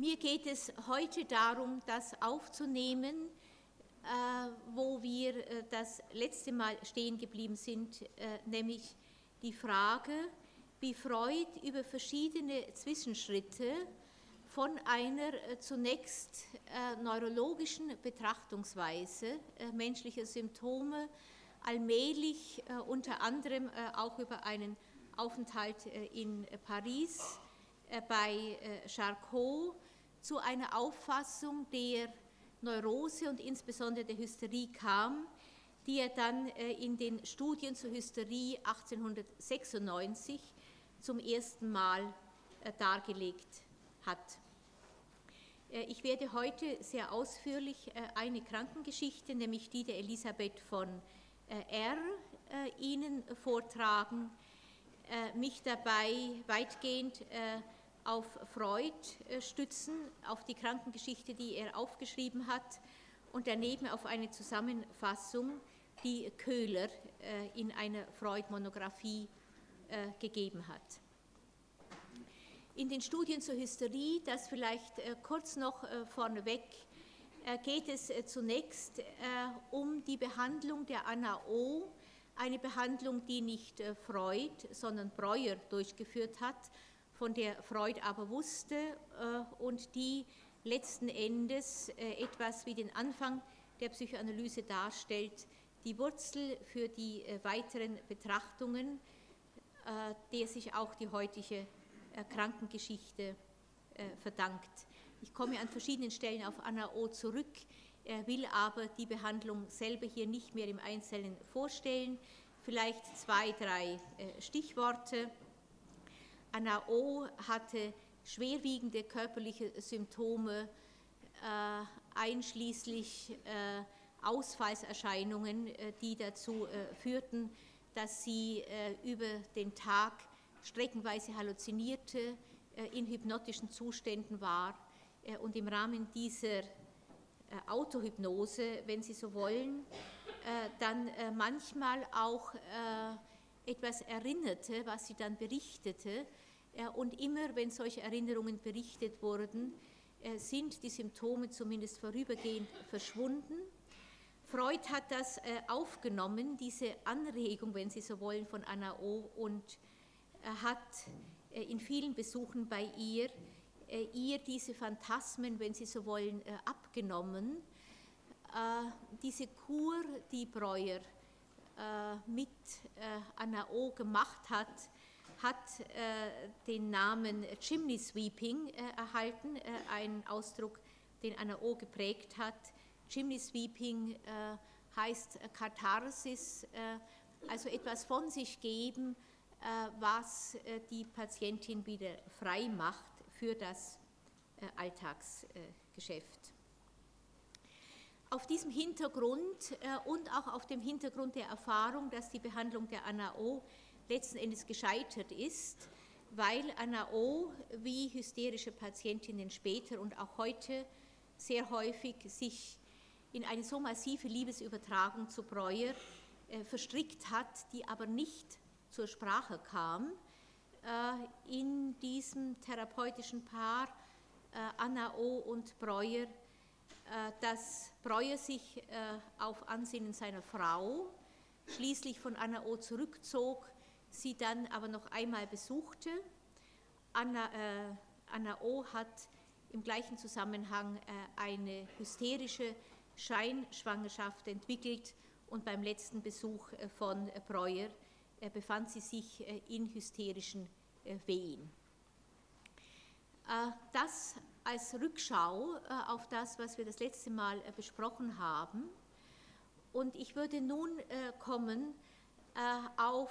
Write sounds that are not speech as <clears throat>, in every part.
Mir geht es heute darum, das aufzunehmen, äh, wo wir äh, das letzte Mal stehen geblieben sind, äh, nämlich die Frage, wie Freud über verschiedene Zwischenschritte von einer zunächst neurologischen Betrachtungsweise menschlicher Symptome allmählich unter anderem auch über einen Aufenthalt in Paris bei Charcot zu einer Auffassung der Neurose und insbesondere der Hysterie kam, die er dann äh, in den Studien zur Hysterie 1896 zum ersten Mal äh, dargelegt hat. Äh, ich werde heute sehr ausführlich eine Krankengeschichte, nämlich die der Elisabeth von R., Ihnen vortragen, mich dabei weitgehend auf Freud äh, stützen, auf die Krankengeschichte, die er aufgeschrieben hat und daneben auf eine Zusammenfassung, die Köhler äh, in einer Freud-Monographie äh, gegeben hat. In den Studien zur Hysterie, das vielleicht kurz noch vorneweg, geht es zunächst um die Behandlung der Anna O., eine Behandlung, die nicht Freud, sondern Breuer durchgeführt hat, von der Freud aber wusste äh, und die letzten Endes äh, etwas wie den Anfang der Psychoanalyse darstellt, die Wurzel für die äh, weiteren Betrachtungen, der sich auch die heutige Krankengeschichte verdankt. Ich komme an verschiedenen Stellen auf Anna O zurück, will aber die Behandlung selber hier nicht mehr im Einzelnen vorstellen. Vielleicht zwei, drei Stichworte. Anna O. hatte schwerwiegende körperliche Symptome, äh, einschließlich äh, Ausfallserscheinungen, äh, die dazu führten, dass sie über den Tag streckenweise halluzinierte, in hypnotischen Zuständen war und im Rahmen dieser Autohypnose, wenn Sie so wollen, dann manchmal auch etwas erinnerte, was sie dann berichtete, und immer, wenn solche Erinnerungen berichtet wurden, äh, sind die Symptome zumindest vorübergehend verschwunden. Freud hat das äh, aufgenommen, diese Anregung, wenn Sie so wollen, von Anna O. und hat äh, in vielen Besuchen bei ihr ihr diese Phantasmen, wenn Sie so wollen, abgenommen. Diese Kur, die Breuer mit Anna O. gemacht hat, hat äh, den Namen Chimney Sweeping äh, erhalten, äh, ein Ausdruck, den Anna O geprägt hat. Chimney Sweeping heißt Katharsis, also etwas von sich geben, was die Patientin wieder frei macht für das Alltagsgeschäft. Auf diesem Hintergrund und auch auf dem Hintergrund der Erfahrung, dass die Behandlung der Anna O letzten Endes gescheitert ist, weil Anna O. wie hysterische Patientinnen später und auch heute sehr häufig sich in eine so massive Liebesübertragung zu Breuer äh, verstrickt hat, die aber nicht zur Sprache kam äh, in diesem therapeutischen Paar äh, Anna O. und Breuer, äh, dass Breuer sich äh, auf Ansinnen seiner Frau schließlich von Anna O. zurückzog sie dann aber noch einmal besuchte. Anna, äh, Anna O. hat im gleichen Zusammenhang äh, eine hysterische Scheinschwangerschaft entwickelt und beim letzten Besuch äh, von Breuer äh, befand sie sich äh, in hysterischen äh, Wehen. Das als Rückschau auf das, was wir das letzte Mal besprochen haben. Und ich würde nun kommen auf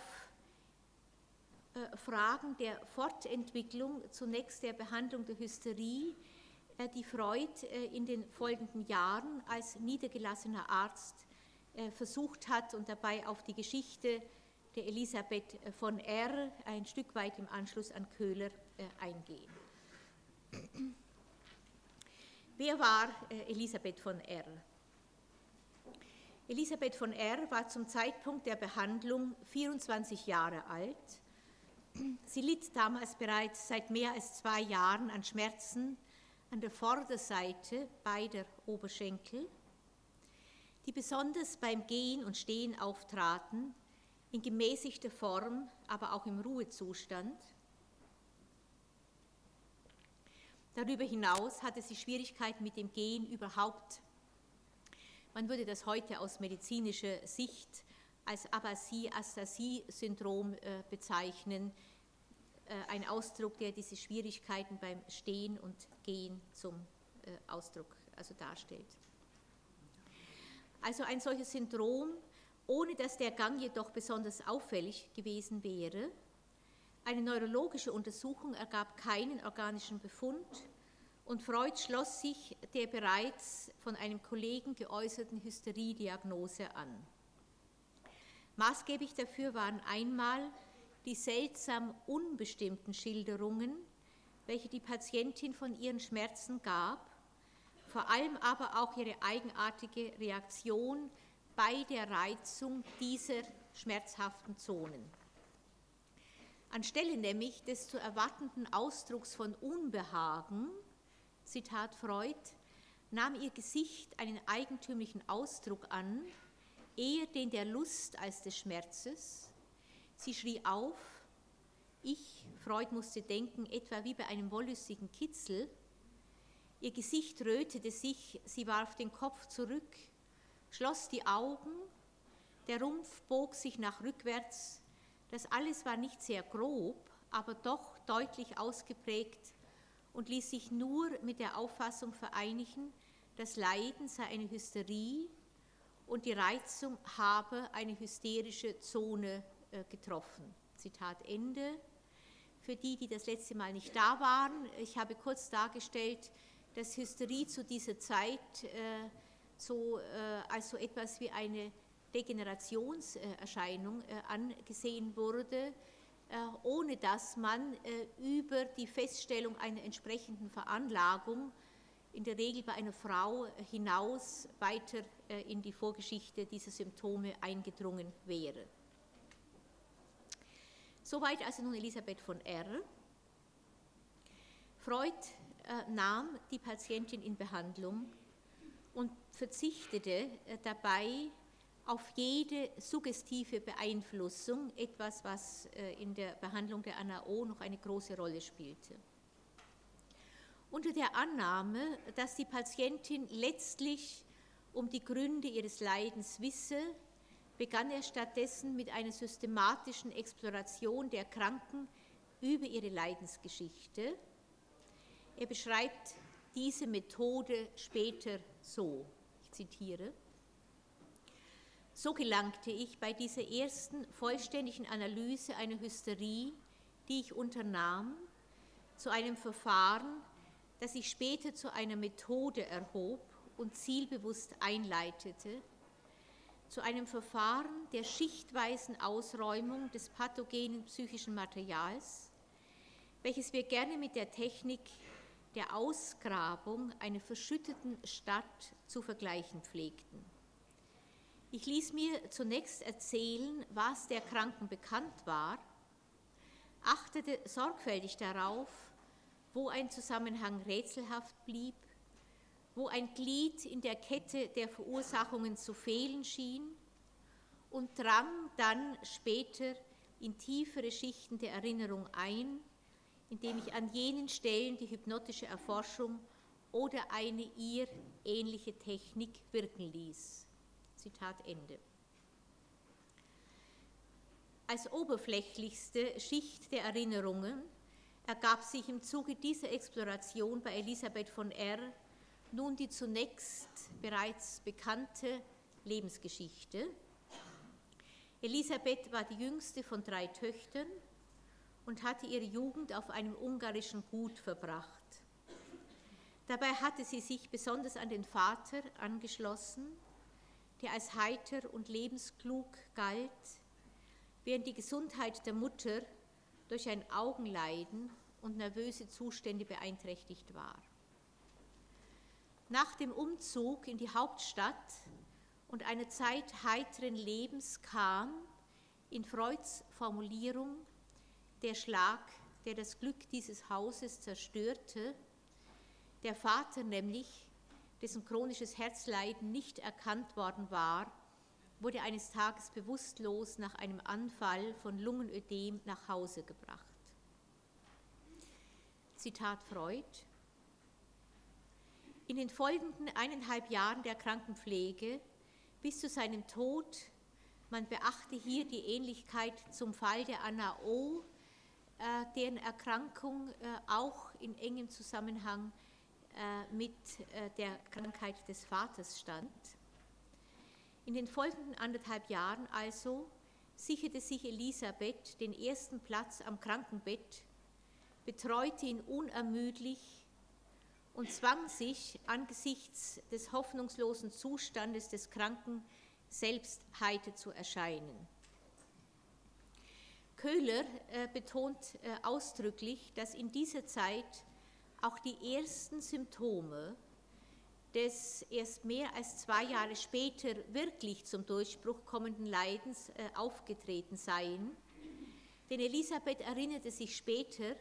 äh, Fragen der Fortentwicklung, zunächst der Behandlung der Hysterie, äh, die Freud äh, in den folgenden Jahren als niedergelassener Arzt versucht hat und dabei auf die Geschichte der Elisabeth von R. ein Stück weit im Anschluss an Köhler eingehen. Wer war Elisabeth von R.? Elisabeth von R. war zum Zeitpunkt der Behandlung 24 Jahre alt Sie litt damals bereits seit mehr als zwei Jahren an Schmerzen, an der Vorderseite beider Oberschenkel, die besonders beim Gehen und Stehen auftraten, in gemäßigter Form, aber auch im Ruhezustand. Darüber hinaus hatte sie Schwierigkeiten mit dem Gehen überhaupt. Man würde das heute aus medizinischer Sicht als Abasie-Astasie-Syndrom äh, bezeichnen, äh, ein Ausdruck, der diese Schwierigkeiten beim Stehen und Gehen zum äh, Ausdruck also darstellt. Also ein solches Syndrom, ohne dass der Gang jedoch besonders auffällig gewesen wäre. Eine neurologische Untersuchung ergab keinen organischen Befund und Freud schloss sich der bereits von einem Kollegen geäußerten Hysteriediagnose an. Maßgeblich dafür waren einmal die seltsam unbestimmten Schilderungen, welche die Patientin von ihren Schmerzen gab, vor allem aber auch ihre eigenartige Reaktion bei der Reizung dieser schmerzhaften Zonen. Anstelle nämlich des zu erwartenden Ausdrucks von Unbehagen, Zitat Freud, nahm ihr Gesicht einen eigentümlichen Ausdruck an, eher den der Lust als des Schmerzes. Sie schrie auf, ich, Freud musste denken, etwa wie bei einem wollüstigen Kitzel. Ihr Gesicht rötete sich, sie warf den Kopf zurück, schloss die Augen, der Rumpf bog sich nach rückwärts. Das alles war nicht sehr grob, aber doch deutlich ausgeprägt und ließ sich nur mit der Auffassung vereinigen, das Leiden sei eine Hysterie und die Reizung habe eine hysterische Zone äh, getroffen. Zitat Ende. Für die, die das letzte Mal nicht da waren, ich habe kurz dargestellt, dass Hysterie zu dieser Zeit äh, so, äh, als so etwas wie eine Degenerationserscheinung angesehen wurde äh, ohne dass man äh, über die Feststellung einer entsprechenden Veranlagung, in der Regel bei einer Frau, hinaus weiter äh, in die Vorgeschichte dieser Symptome eingedrungen wäre. Soweit also nun Elisabeth von R. Freud nahm die Patientin in Behandlung und verzichtete dabei auf jede suggestive Beeinflussung, etwas, was äh, in der Behandlung der ANAO noch eine große Rolle spielte. Unter der Annahme, dass die Patientin letztlich um die Gründe ihres Leidens wisse, begann er stattdessen mit einer systematischen Exploration der Kranken über ihre Leidensgeschichte. Er beschreibt diese Methode später so, ich zitiere, so gelangte ich bei dieser ersten vollständigen Analyse einer Hysterie, die ich unternahm, zu einem Verfahren, das ich später zu einer Methode erhob und zielbewusst einleitete, zu einem Verfahren der schichtweisen Ausräumung des pathogenen psychischen Materials, welches wir gerne mit der Technik der Ausgrabung einer verschütteten Stadt zu vergleichen pflegten. Ich ließ mir zunächst erzählen, was der Kranken bekannt war, achtete sorgfältig darauf, wo ein Zusammenhang rätselhaft blieb, wo ein Glied in der Kette der Verursachungen zu fehlen schien und drang dann später in tiefere Schichten der Erinnerung ein, indem ich an jenen Stellen die hypnotische Erforschung oder eine ihr ähnliche Technik wirken ließ. Zitat Ende. Als oberflächlichste Schicht der Erinnerungen ergab sich im Zuge dieser Exploration bei Elisabeth von R. nun die zunächst bereits bekannte Lebensgeschichte. Elisabeth war die jüngste von drei Töchtern und hatte ihre Jugend auf einem ungarischen Gut verbracht. Dabei hatte sie sich besonders an den Vater angeschlossen der als heiter und lebensklug galt, während die Gesundheit der Mutter durch ein Augenleiden und nervöse Zustände beeinträchtigt war. Nach dem Umzug in die Hauptstadt und einer Zeit heiteren Lebens kam, in Freuds Formulierung, der Schlag, der das Glück dieses Hauses zerstörte, Der Vater nämlich, dessen chronisches Herzleiden nicht erkannt worden war, wurde eines Tages bewusstlos nach einem Anfall von Lungenödem nach Hause gebracht. Zitat Freud. In den folgenden eineinhalb Jahren der Krankenpflege bis zu seinem Tod, man beachte hier die Ähnlichkeit zum Fall der Anna O., äh, deren Erkrankung äh, auch in engem Zusammenhang äh, mit der Krankheit des Vaters stand. In den folgenden anderthalb Jahren also sicherte sich Elisabeth den ersten Platz am Krankenbett, betreute ihn unermüdlich und zwang sich angesichts des hoffnungslosen Zustandes des Kranken selbst heiter zu erscheinen. Köhler äh, betont äh, ausdrücklich, dass in dieser Zeit auch die ersten Symptome des erst mehr als zwei Jahre später wirklich zum Durchbruch kommenden Leidens äh, aufgetreten seien. Denn Elisabeth erinnerte sich später,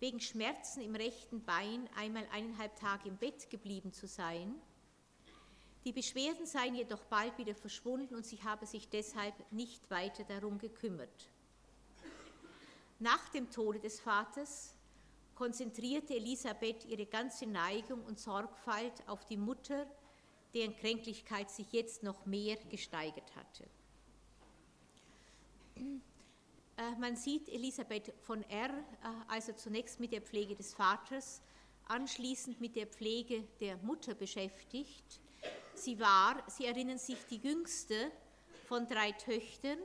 wegen Schmerzen im rechten Bein einmal eineinhalb Tage im Bett geblieben zu sein. Die Beschwerden seien jedoch bald wieder verschwunden und sie habe sich deshalb nicht weiter darum gekümmert. Nach dem Tode des Vaters konzentrierte Elisabeth ihre ganze Neigung und Sorgfalt auf die Mutter, deren Kränklichkeit sich jetzt noch mehr gesteigert hatte. Äh, man sieht Elisabeth von R., äh, also zunächst mit der Pflege des Vaters, anschließend mit der Pflege der Mutter beschäftigt. Sie war, Sie erinnern sich, die jüngste von drei Töchtern.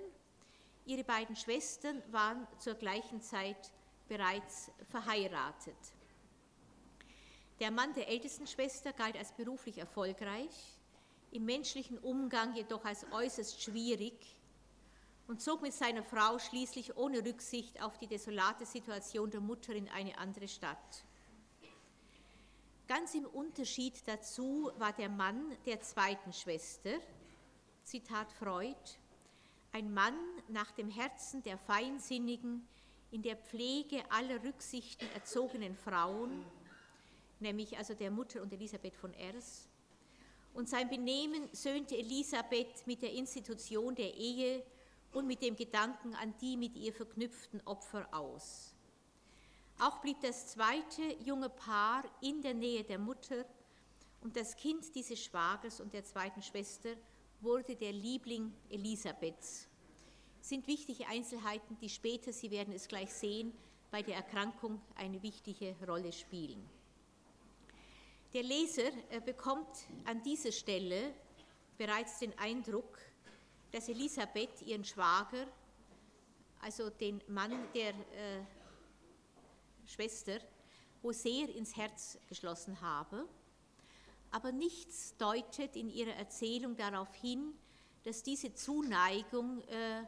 Ihre beiden Schwestern waren zur gleichen Zeit bereits verheiratet. Der Mann der ältesten Schwester galt als beruflich erfolgreich, im menschlichen Umgang jedoch als äußerst schwierig und zog mit seiner Frau schließlich ohne Rücksicht auf die desolate Situation der Mutter in eine andere Stadt. Ganz im Unterschied dazu war der Mann der zweiten Schwester, Zitat Freud, ein Mann nach dem Herzen der feinsinnigen, in der Pflege aller Rücksichten erzogenen Frauen, nämlich also der Mutter und Elisabeth von Ers. Und sein Benehmen söhnte Elisabeth mit der Institution der Ehe und mit dem Gedanken an die mit ihr verknüpften Opfer aus. Auch blieb das zweite junge Paar in der Nähe der Mutter und das Kind dieses Schwagers und der zweiten Schwester wurde der Liebling Elisabeths sind wichtige Einzelheiten, die später, Sie werden es gleich sehen, bei der Erkrankung eine wichtige Rolle spielen. Der Leser äh, bekommt an dieser Stelle bereits den Eindruck, dass Elisabeth ihren Schwager, also den Mann der äh, Schwester, sehr ins Herz geschlossen habe. Aber nichts deutet in ihrer Erzählung darauf hin, dass diese Zuneigung äh,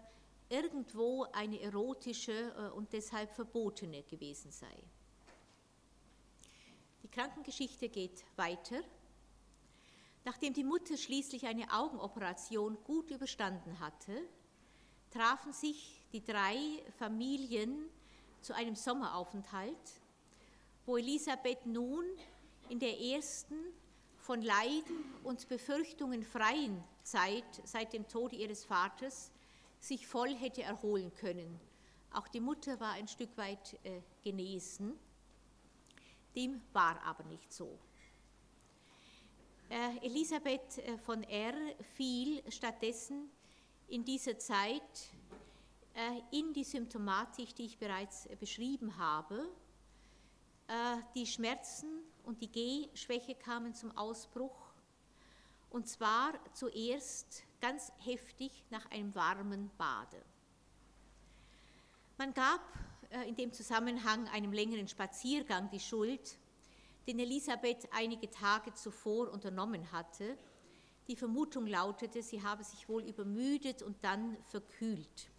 irgendwo eine erotische äh, und deshalb verbotene gewesen sei. Die Krankengeschichte geht weiter. Nachdem die Mutter schließlich eine Augenoperation gut überstanden hatte, trafen sich die drei Familien zu einem Sommeraufenthalt, wo Elisabeth nun in der ersten von Leiden und Befürchtungen freien Zeit seit dem Tode ihres Vaters sich voll hätte erholen können. Auch die Mutter war ein Stück weit äh, genesen. Dem war aber nicht so. Äh, Elisabeth äh, von R. fiel stattdessen in dieser Zeit äh, in die Symptomatik, die ich bereits äh, beschrieben habe. Die Schmerzen und die Gehschwäche kamen zum Ausbruch. Und zwar zuerst ganz heftig nach einem warmen Bade. Man gab äh, in dem Zusammenhang einem längeren Spaziergang die Schuld, den Elisabeth einige Tage zuvor unternommen hatte. Die Vermutung lautete, sie habe sich wohl übermüdet und dann verkühlt.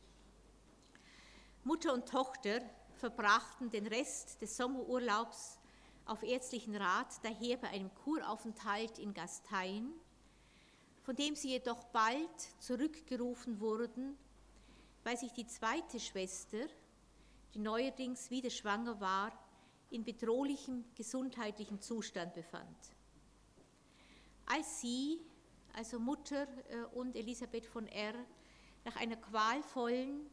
Mutter und Tochter verbrachten den Rest des Sommerurlaubs auf ärztlichen Rat daher bei einem Kuraufenthalt in Gastein von dem sie jedoch bald zurückgerufen wurden, weil sich die zweite Schwester, die neuerdings wieder schwanger war, in bedrohlichem gesundheitlichen Zustand befand. Als sie, also Mutter äh, und Elisabeth von R., nach einer qualvollen,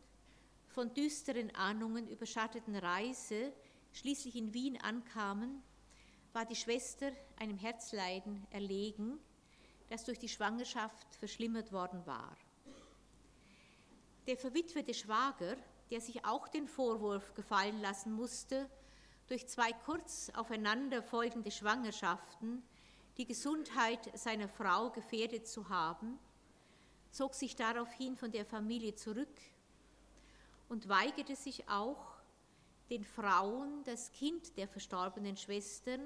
von düsteren Ahnungen überschatteten Reise schließlich in Wien ankamen, war die Schwester einem Herzleiden erlegen, das durch die Schwangerschaft verschlimmert worden war. Der verwitwete Schwager, der sich auch den Vorwurf gefallen lassen musste, durch zwei kurz aufeinander folgende Schwangerschaften die Gesundheit seiner Frau gefährdet zu haben, zog sich daraufhin von der Familie zurück und weigerte sich auch, den Frauen das Kind der verstorbenen Schwestern,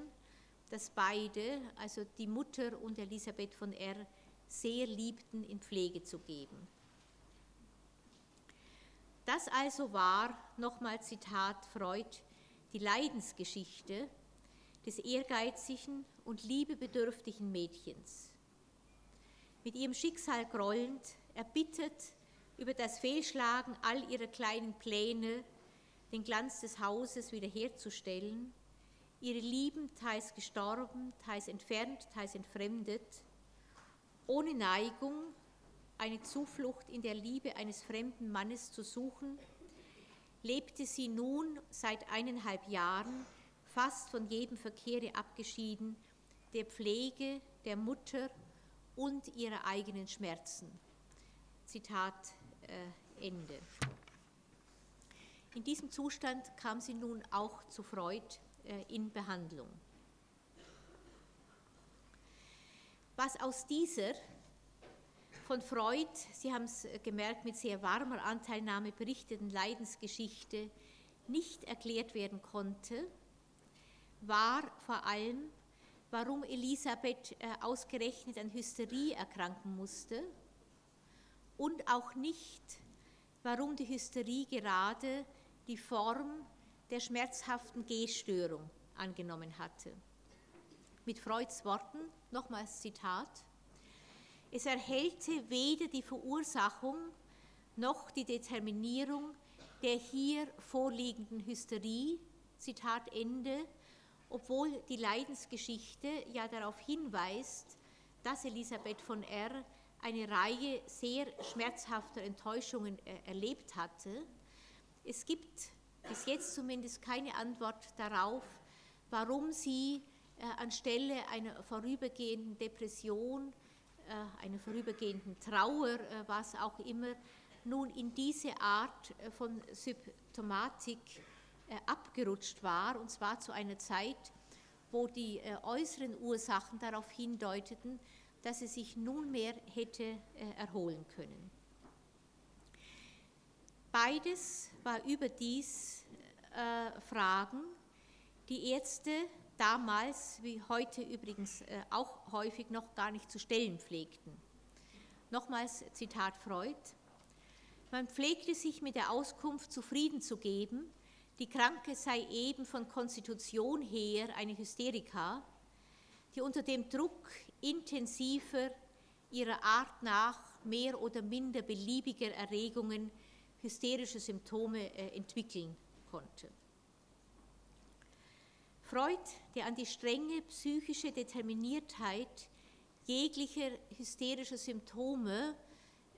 das beide, also die Mutter und Elisabeth von R., sehr liebten, in Pflege zu geben. Das also war, nochmal Zitat Freud, die Leidensgeschichte des ehrgeizigen und liebebedürftigen Mädchens. Mit ihrem Schicksal grollend, erbittert über das Fehlschlagen all ihrer kleinen Pläne, den Glanz des Hauses wiederherzustellen, ihre Lieben teils gestorben, teils entfernt, teils entfremdet, ohne Neigung eine Zuflucht in der Liebe eines fremden Mannes zu suchen, lebte sie nun seit eineinhalb Jahren fast von jedem Verkehre abgeschieden, der Pflege, der Mutter und ihrer eigenen Schmerzen. Zitat äh, Ende. In diesem Zustand kam sie nun auch zu Freud in Behandlung. Was aus dieser von Freud, Sie haben es gemerkt, mit sehr warmer Anteilnahme berichteten Leidensgeschichte nicht erklärt werden konnte, war vor allem, warum Elisabeth äh, ausgerechnet an Hysterie erkranken musste und auch nicht, warum die Hysterie gerade die Form der schmerzhaften Gehstörung angenommen hatte. Mit Freuds Worten, nochmals Zitat, es erhellte weder die Verursachung noch die Determinierung der hier vorliegenden Hysterie, Zitat Ende, obwohl die Leidensgeschichte ja darauf hinweist, dass Elisabeth von R. eine Reihe sehr schmerzhafter Enttäuschungen äh, erlebt hatte. Es gibt bis jetzt zumindest keine Antwort darauf, warum sie äh, anstelle einer vorübergehenden Depression äh, einer vorübergehenden Trauer, äh, was auch immer, nun in diese Art von Symptomatik abgerutscht war, und zwar zu einer Zeit, wo die äußeren Ursachen darauf hindeuteten, dass sie sich nunmehr hätte erholen können. Beides war überdies Fragen, die Ärzte damals, wie heute übrigens äh, auch häufig noch gar nicht zu stellen pflegten. Nochmals Zitat Freud. Man pflegte sich mit der Auskunft zufrieden zu geben, die Kranke sei eben von Konstitution her eine Hysterika, die unter dem Druck intensiver, ihrer Art nach mehr oder minder beliebiger Erregungen hysterische Symptome äh, entwickeln konnte. Freud, der an die strenge psychische Determiniertheit jeglicher hysterischer Symptome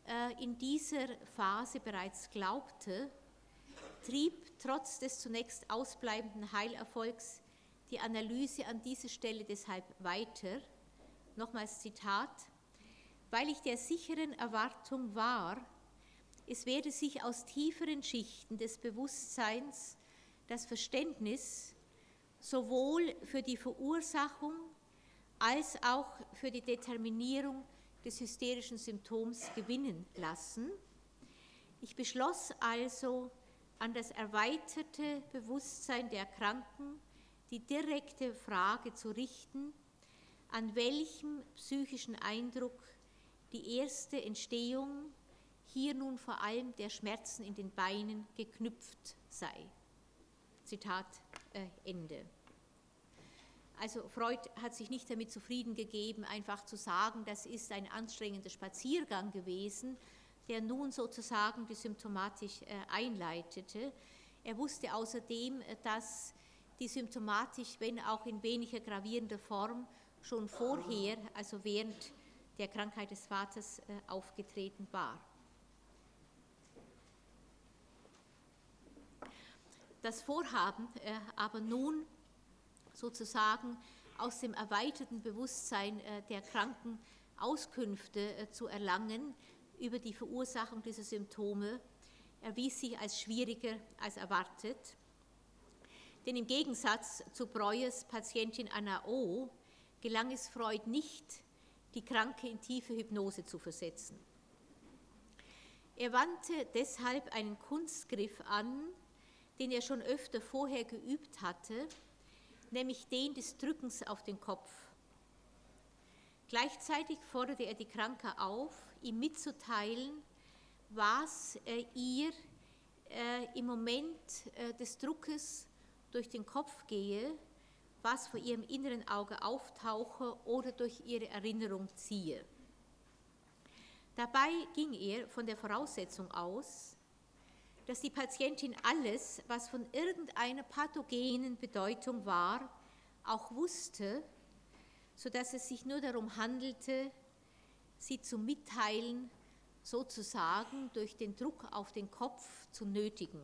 äh, in dieser Phase bereits glaubte, trieb trotz des zunächst ausbleibenden Heilerfolgs die Analyse an dieser Stelle deshalb weiter. Nochmals Zitat, weil ich der sicheren Erwartung war, es werde sich aus tieferen Schichten des Bewusstseins das Verständnis sowohl für die Verursachung als auch für die Determinierung des hysterischen Symptoms gewinnen lassen. Ich beschloss also, an das erweiterte Bewusstsein der Kranken die direkte Frage zu richten, an welchem psychischen Eindruck die erste Entstehung, hier nun vor allem der Schmerzen in den Beinen, geknüpft sei. Zitat äh, Ende. Also Freud hat sich nicht damit zufrieden gegeben, einfach zu sagen, das ist ein anstrengender Spaziergang gewesen, der nun sozusagen die Symptomatik äh, einleitete. Er wusste außerdem, äh, dass die symptomatisch, wenn auch in weniger gravierender Form, schon vorher, also während der Krankheit des Vaters, äh, aufgetreten war. Das Vorhaben äh, aber nun sozusagen aus dem erweiterten Bewusstsein äh, der Kranken Auskünfte zu erlangen über die Verursachung dieser Symptome, erwies sich als schwieriger als erwartet. Denn im Gegensatz zu Breuers Patientin Anna O. gelang es Freud nicht, die Kranke in tiefe Hypnose zu versetzen. Er wandte deshalb einen Kunstgriff an, den er schon öfter vorher geübt hatte, nämlich den des Drückens auf den Kopf. Gleichzeitig forderte er die Kranke auf, ihm mitzuteilen, was äh, ihr äh, im Moment äh, des Druckes durch den Kopf gehe, was vor ihrem inneren Auge auftauche oder durch ihre Erinnerung ziehe. Dabei ging er von der Voraussetzung aus, dass die Patientin alles, was von irgendeiner pathogenen Bedeutung war, auch wusste, sodass es sich nur darum handelte, sie zu mitteilen, sozusagen durch den Druck auf den Kopf zu nötigen.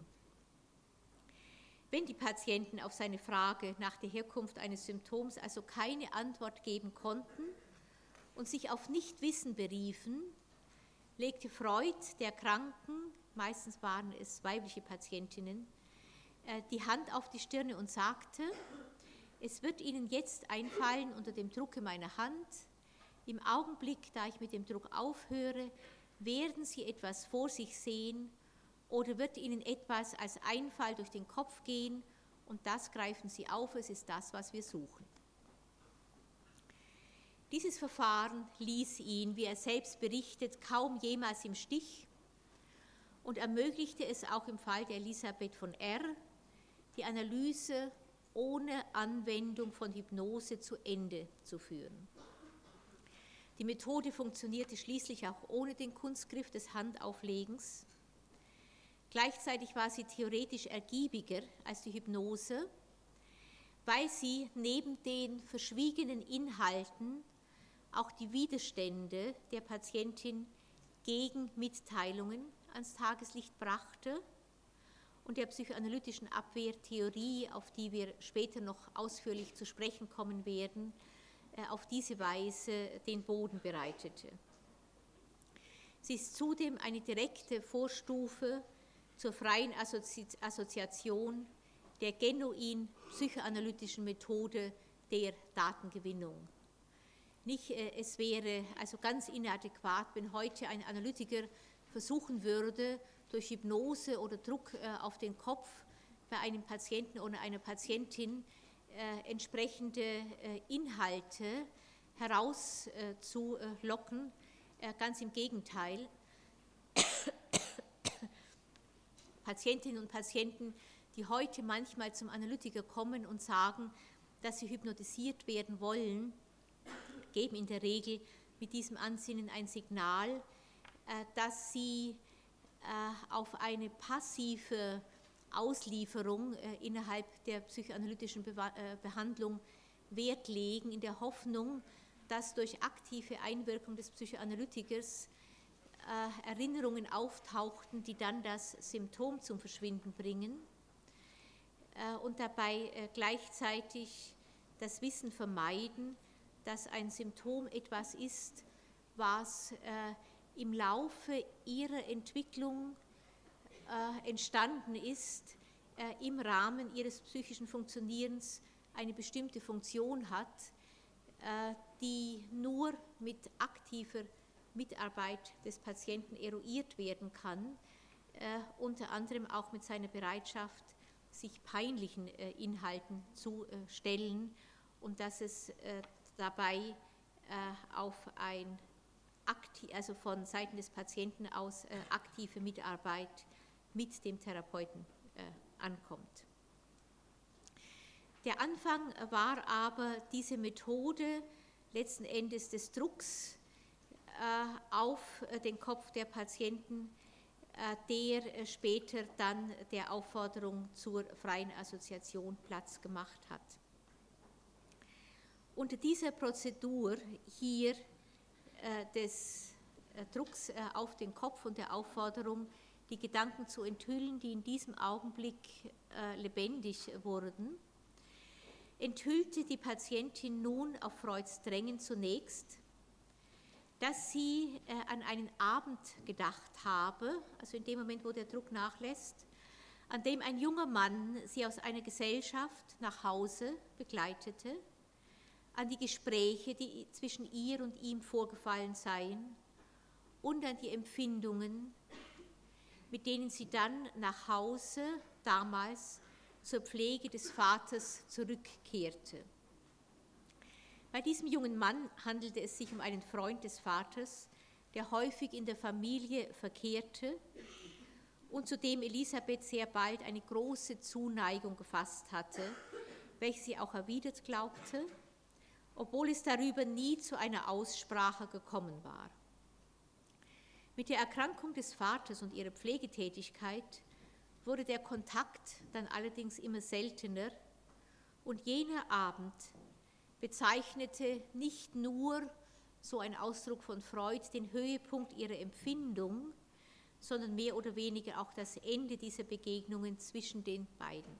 Wenn die Patienten auf seine Frage nach der Herkunft eines Symptoms also keine Antwort geben konnten und sich auf Nichtwissen beriefen, legte Freud der Kranken, meistens waren es weibliche Patientinnen, äh, die Hand auf die Stirne und sagte, es wird Ihnen jetzt einfallen unter dem Drucke meiner Hand, im Augenblick, da ich mit dem Druck aufhöre, werden Sie etwas vor sich sehen oder wird Ihnen etwas als Einfall durch den Kopf gehen und das greifen Sie auf, es ist das, was wir suchen. Dieses Verfahren ließ ihn, wie er selbst berichtet, kaum jemals im Stich und ermöglichte es auch im Fall der Elisabeth von R., die Analyse ohne Anwendung von Hypnose zu Ende zu führen. Die Methode funktionierte schließlich auch ohne den Kunstgriff des Handauflegens. Gleichzeitig war sie theoretisch ergiebiger als die Hypnose, weil sie neben den verschwiegenen Inhalten auch die Widerstände der Patientin gegen Mitteilungen ans Tageslicht brachte und der psychoanalytischen Abwehrtheorie, auf die wir später noch ausführlich zu sprechen kommen werden, äh, auf diese Weise den Boden bereitete. Sie ist zudem eine direkte Vorstufe zur freien Assoziation der genuin psychoanalytischen Methode der Datengewinnung. Nicht, äh, es wäre also ganz inadäquat, wenn heute ein Analytiker versuchen würde, durch Hypnose oder Druck äh, auf den Kopf bei einem Patienten oder einer Patientin äh, entsprechende äh, Inhalte herauszulocken. Ganz im Gegenteil. <coughs> Patientinnen und Patienten, die heute manchmal zum Analytiker kommen und sagen, dass sie hypnotisiert werden wollen, geben in der Regel mit diesem Ansinnen ein Signal, dass sie auf eine passive Auslieferung äh, innerhalb der psychoanalytischen äh, Behandlung Wert legen, in der Hoffnung, dass durch aktive Einwirkung des Psychoanalytikers äh, Erinnerungen auftauchten, die dann das Symptom zum Verschwinden bringen und dabei gleichzeitig das Wissen vermeiden, dass ein Symptom etwas ist, was im Laufe ihrer Entwicklung äh, entstanden ist, äh, im Rahmen ihres psychischen Funktionierens eine bestimmte Funktion hat, äh, die nur mit aktiver Mitarbeit des Patienten eruiert werden kann, unter anderem auch mit seiner Bereitschaft, sich peinlichen Inhalten zu stellen und dass es dabei auf ein also von Seiten des Patienten aus aktive Mitarbeit mit dem Therapeuten äh, ankommt. Der Anfang war aber diese Methode letzten Endes des Drucks äh, auf äh, den Kopf der Patienten der später dann der Aufforderung zur freien Assoziation Platz gemacht hat. Unter dieser Prozedur hier des Drucks auf den Kopf und der Aufforderung, die Gedanken zu enthüllen, die in diesem Augenblick lebendig wurden, enthüllte die Patientin nun auf Freuds Drängen zunächst, dass sie äh, an einen Abend gedacht habe, also in dem Moment, wo der Druck nachlässt, an dem ein junger Mann sie aus einer Gesellschaft nach Hause begleitete, an die Gespräche, die zwischen ihr und ihm vorgefallen seien und an die Empfindungen, mit denen sie dann nach Hause damals zur Pflege des Vaters zurückkehrte. Bei diesem jungen Mann handelte es sich um einen Freund des Vaters, der häufig in der Familie verkehrte und zu dem Elisabeth sehr bald eine große Zuneigung gefasst hatte, welche sie auch erwidert glaubte, obwohl es darüber nie zu einer Aussprache gekommen war. Mit der Erkrankung des Vaters und ihrer Pflegetätigkeit wurde der Kontakt dann allerdings immer seltener und jener Abend bezeichnete nicht nur so ein Ausdruck von Freud den Höhepunkt ihrer Empfindung, sondern mehr oder weniger auch das Ende dieser Begegnungen zwischen den beiden.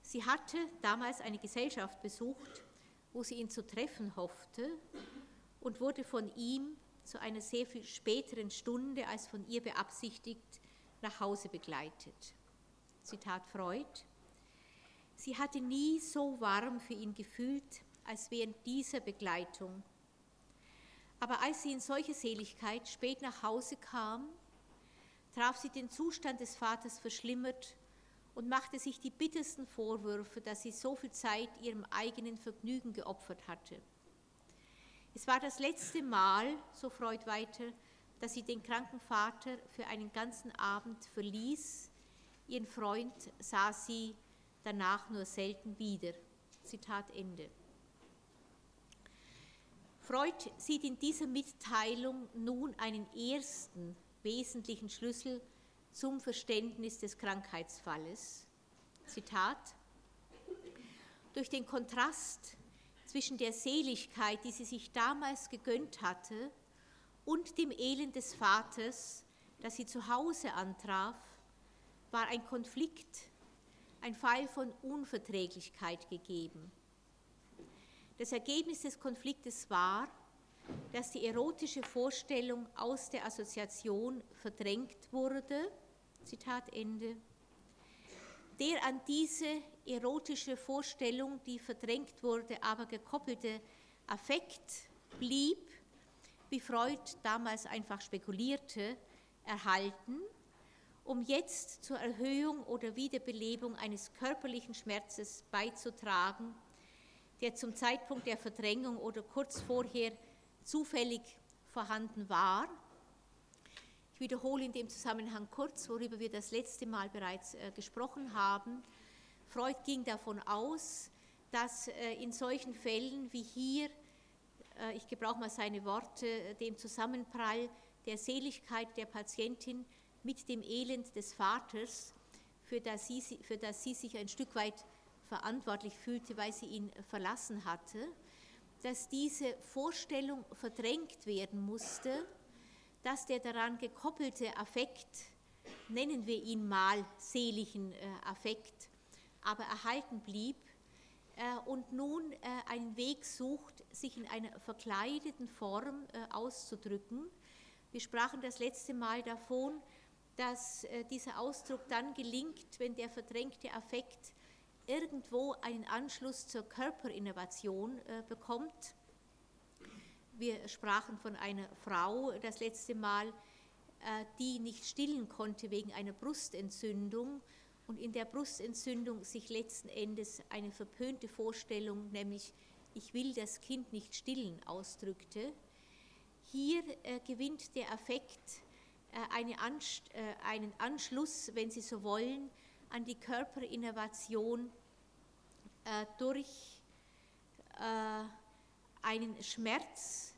Sie hatte damals eine Gesellschaft besucht, wo sie ihn zu treffen hoffte und wurde von ihm zu einer sehr viel späteren Stunde als von ihr beabsichtigt nach Hause begleitet. Zitat Freud. Sie hatte nie so warm für ihn gefühlt als während dieser Begleitung. Aber als sie in solche Seligkeit spät nach Hause kam, traf sie den Zustand des Vaters verschlimmert und machte sich die bittersten Vorwürfe, dass sie so viel Zeit ihrem eigenen Vergnügen geopfert hatte. Es war das letzte Mal, so Freud weiter, dass sie den kranken Vater für einen ganzen Abend verließ. Ihren Freund sah sie danach nur selten wieder. Zitat Ende. Freud sieht in dieser Mitteilung nun einen ersten wesentlichen Schlüssel zum Verständnis des Krankheitsfalles. Zitat. Durch den Kontrast zwischen der Seligkeit, die sie sich damals gegönnt hatte, und dem Elend des Vaters, das sie zu Hause antraf, war ein Konflikt, ein Fall von Unverträglichkeit gegeben. Das Ergebnis des Konfliktes war, dass die erotische Vorstellung aus der Assoziation verdrängt wurde, Zitat Ende. Der an diese erotische Vorstellung, die verdrängt wurde, aber gekoppelte Affekt blieb wie Freud damals einfach spekulierte, erhalten, um jetzt zur Erhöhung oder Wiederbelebung eines körperlichen Schmerzes beizutragen, der zum Zeitpunkt der Verdrängung oder kurz vorher zufällig vorhanden war. Ich wiederhole in dem Zusammenhang kurz, worüber wir das letzte Mal bereits äh, gesprochen haben. Freud ging davon aus, dass äh, in solchen Fällen wie hier äh, ich gebrauche mal seine Worte, äh, dem Zusammenprall der Seligkeit der Patientin mit dem Elend des Vaters, für das sie, für das sie sich ein Stück weit verantwortlich fühlte, weil sie ihn verlassen hatte, dass diese Vorstellung verdrängt werden musste, dass der daran gekoppelte Affekt, nennen wir ihn mal seligen äh, Affekt, aber erhalten blieb äh, und nun äh, einen Weg sucht, sich in einer verkleideten Form auszudrücken. Wir sprachen das letzte Mal davon, dass dieser Ausdruck dann gelingt, wenn der verdrängte Affekt irgendwo einen Anschluss zur Körperinnovation bekommt. Wir sprachen von einer Frau das letzte Mal, die nicht stillen konnte wegen einer Brustentzündung und in der Brustentzündung sich letzten Endes eine verpönte Vorstellung, nämlich ich will das Kind nicht stillen, ausdrückte. Hier äh, gewinnt der Affekt äh, äh, einen Anschluss, wenn Sie so wollen, an die Körperinnovation äh, durch äh, einen Schmerz,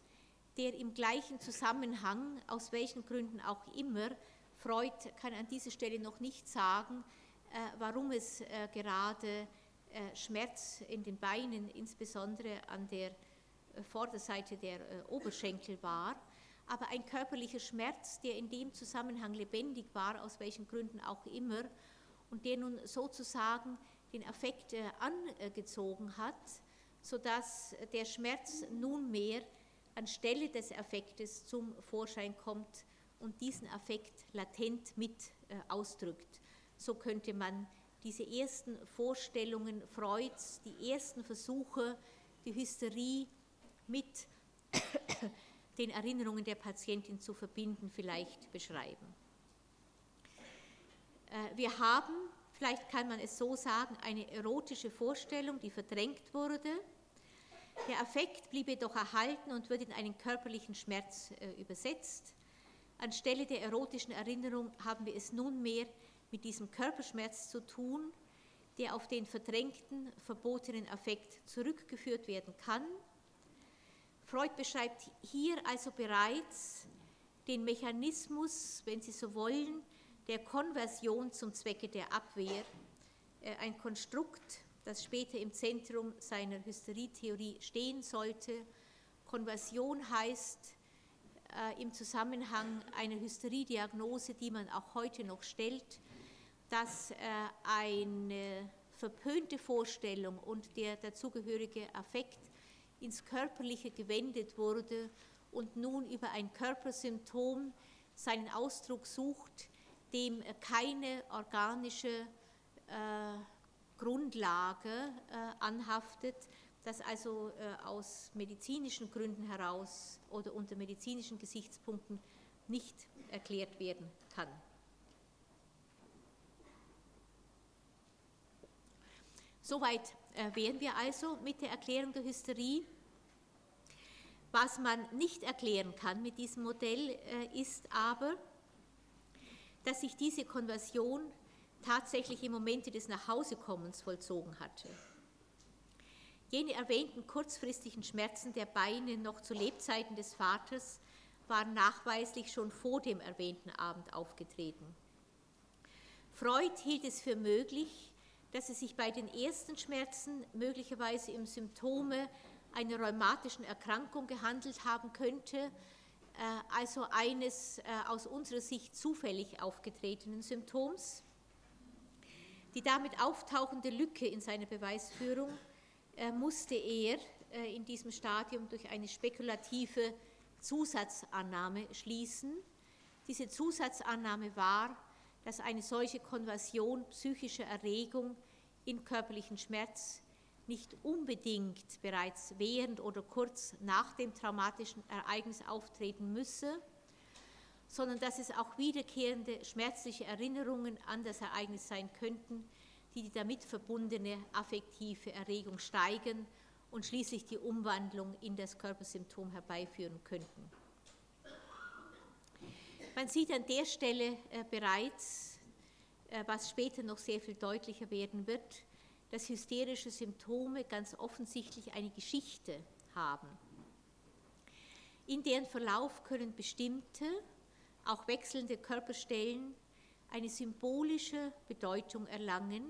der im gleichen Zusammenhang, aus welchen Gründen auch immer, Freud kann an dieser Stelle noch nicht sagen, äh, warum es äh, gerade äh, Schmerz in den Beinen, insbesondere an der Vorderseite der Oberschenkel war, aber ein körperlicher Schmerz, der in dem Zusammenhang lebendig war, aus welchen Gründen auch immer, und der nun sozusagen den Affekt angezogen hat, sodass der Schmerz nunmehr anstelle des Affektes zum Vorschein kommt und diesen Affekt latent mit ausdrückt. So könnte man diese ersten Vorstellungen Freuds, die ersten Versuche, die Hysterie mit <coughs> den Erinnerungen der Patientin zu verbinden, vielleicht beschreiben. Äh, wir haben, vielleicht kann man es so sagen, eine erotische Vorstellung, die verdrängt wurde. Der Affekt blieb jedoch erhalten und wird in einen körperlichen Schmerz äh, übersetzt. Anstelle der erotischen Erinnerung haben wir es nunmehr mit diesem Körperschmerz zu tun, der auf den verdrängten, verbotenen Affekt zurückgeführt werden kann. Freud beschreibt hier also bereits den Mechanismus, wenn Sie so wollen, der Konversion zum Zwecke der Abwehr, äh, ein Konstrukt, das später im Zentrum seiner Hysterietheorie stehen sollte. Konversion heißt äh, im Zusammenhang einer Hysteriediagnose, die man auch heute noch stellt, dass äh, eine verpönte Vorstellung und der dazugehörige Affekt ins Körperliche gewendet wurde und nun über ein Körpersymptom seinen Ausdruck sucht, dem keine organische äh, Grundlage äh, anhaftet, das also äh, aus medizinischen Gründen heraus oder unter medizinischen Gesichtspunkten nicht erklärt werden kann. Soweit äh, wären wir also mit der Erklärung der Hysterie. Was man nicht erklären kann mit diesem Modell äh, ist aber, dass sich diese Konversion tatsächlich im Momente des Nachhausekommens vollzogen hatte. Jene erwähnten kurzfristigen Schmerzen der Beine noch zu Lebzeiten des Vaters waren nachweislich schon vor dem erwähnten Abend aufgetreten. Freud hielt es für möglich, dass es sich bei den ersten Schmerzen möglicherweise um Symptome einer rheumatischen Erkrankung gehandelt haben könnte, äh, also eines äh, aus unserer Sicht zufällig aufgetretenen Symptoms. Die damit auftauchende Lücke in seiner Beweisführung äh, musste er in diesem Stadium durch eine spekulative Zusatzannahme schließen. Diese Zusatzannahme war, dass eine solche Konversion psychischer Erregung in körperlichen Schmerz nicht unbedingt bereits während oder kurz nach dem traumatischen Ereignis auftreten müsse, sondern dass es auch wiederkehrende schmerzliche Erinnerungen an das Ereignis sein könnten, die die damit verbundene affektive Erregung steigern und schließlich die Umwandlung in das Körpersymptom herbeiführen könnten. Man sieht an der Stelle äh, bereits, äh, was später noch sehr viel deutlicher werden wird, dass hysterische Symptome ganz offensichtlich eine Geschichte haben. In deren Verlauf können bestimmte, auch wechselnde Körperstellen eine symbolische Bedeutung erlangen,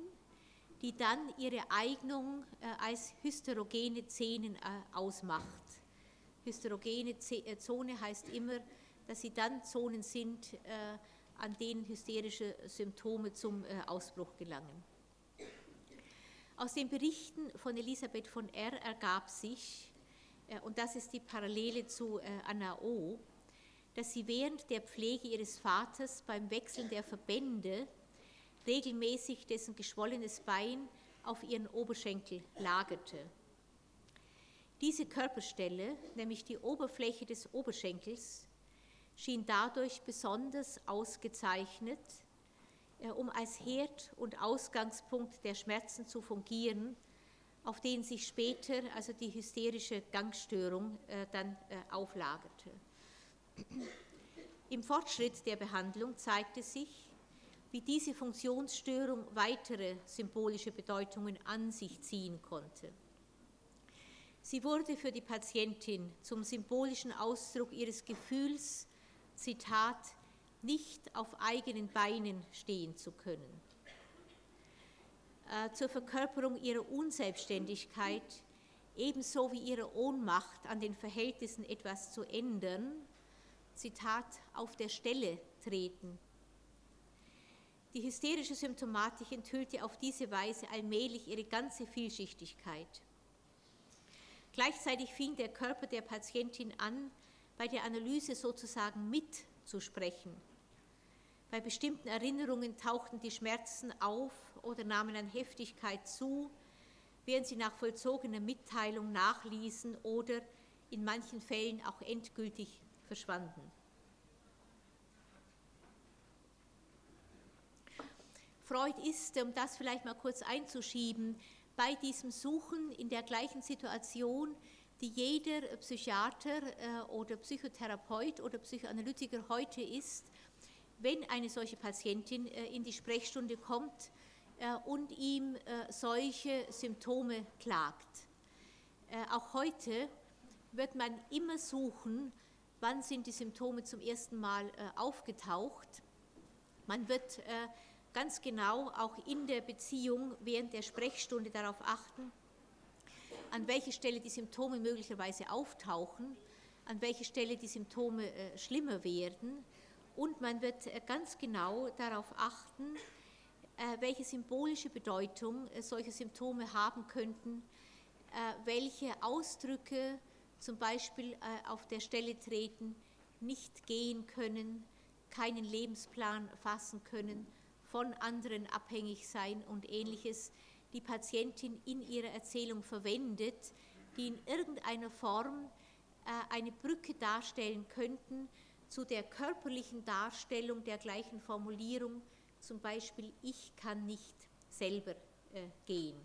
die dann ihre Eignung äh, als hysterogene Szenen ausmacht. Hysterogene Zone heißt immer, dass sie dann Zonen sind, äh, an denen hysterische Symptome zum äh, Ausbruch gelangen. Aus den Berichten von Elisabeth von R. ergab sich, äh, und das ist die Parallele zu Anna O., dass sie während der Pflege ihres Vaters beim Wechseln der Verbände regelmäßig dessen geschwollenes Bein auf ihren Oberschenkel lagerte. Diese Körperstelle, nämlich die Oberfläche des Oberschenkels, schien dadurch besonders ausgezeichnet, äh, um als Herd und Ausgangspunkt der Schmerzen zu fungieren, auf denen sich später also die hysterische Gangstörung äh, dann äh, auflagerte. Im Fortschritt der Behandlung zeigte sich, wie diese Funktionsstörung weitere symbolische Bedeutungen an sich ziehen konnte. Sie wurde für die Patientin zum symbolischen Ausdruck ihres Gefühls Zitat, nicht auf eigenen Beinen stehen zu können. Äh, zur Verkörperung ihrer Unselbstständigkeit, ebenso wie ihre Ohnmacht an den Verhältnissen etwas zu ändern, Zitat, auf der Stelle treten. Die hysterische Symptomatik enthüllte auf diese Weise allmählich ihre ganze Vielschichtigkeit. Gleichzeitig fing der Körper der Patientin an, bei der Analyse sozusagen mitzusprechen. Bei bestimmten Erinnerungen tauchten die Schmerzen auf oder nahmen an Heftigkeit zu, während sie nach vollzogener Mitteilung nachließen oder in manchen Fällen auch endgültig verschwanden. Freud ist, um das vielleicht mal kurz einzuschieben, bei diesem Suchen in der gleichen Situation, die jeder Psychiater äh, oder Psychotherapeut oder Psychoanalytiker heute ist, wenn eine solche Patientin äh, in die Sprechstunde kommt äh, und ihm solche Symptome klagt. Auch heute wird man immer suchen, wann sind die Symptome zum ersten Mal aufgetaucht. Man wird ganz genau auch in der Beziehung während der Sprechstunde darauf achten, an welcher Stelle die Symptome möglicherweise auftauchen, an welcher Stelle die Symptome äh, schlimmer werden und man wird äh, ganz genau darauf achten, äh, welche symbolische Bedeutung solche Symptome haben könnten, welche Ausdrücke zum Beispiel auf der Stelle treten, nicht gehen können, keinen Lebensplan fassen können von anderen abhängig sein und ähnliches die Patientin in ihrer Erzählung verwendet, die in irgendeiner Form äh, eine Brücke darstellen könnten zu der körperlichen Darstellung der gleichen Formulierung, zum Beispiel ich kann nicht selber äh, gehen.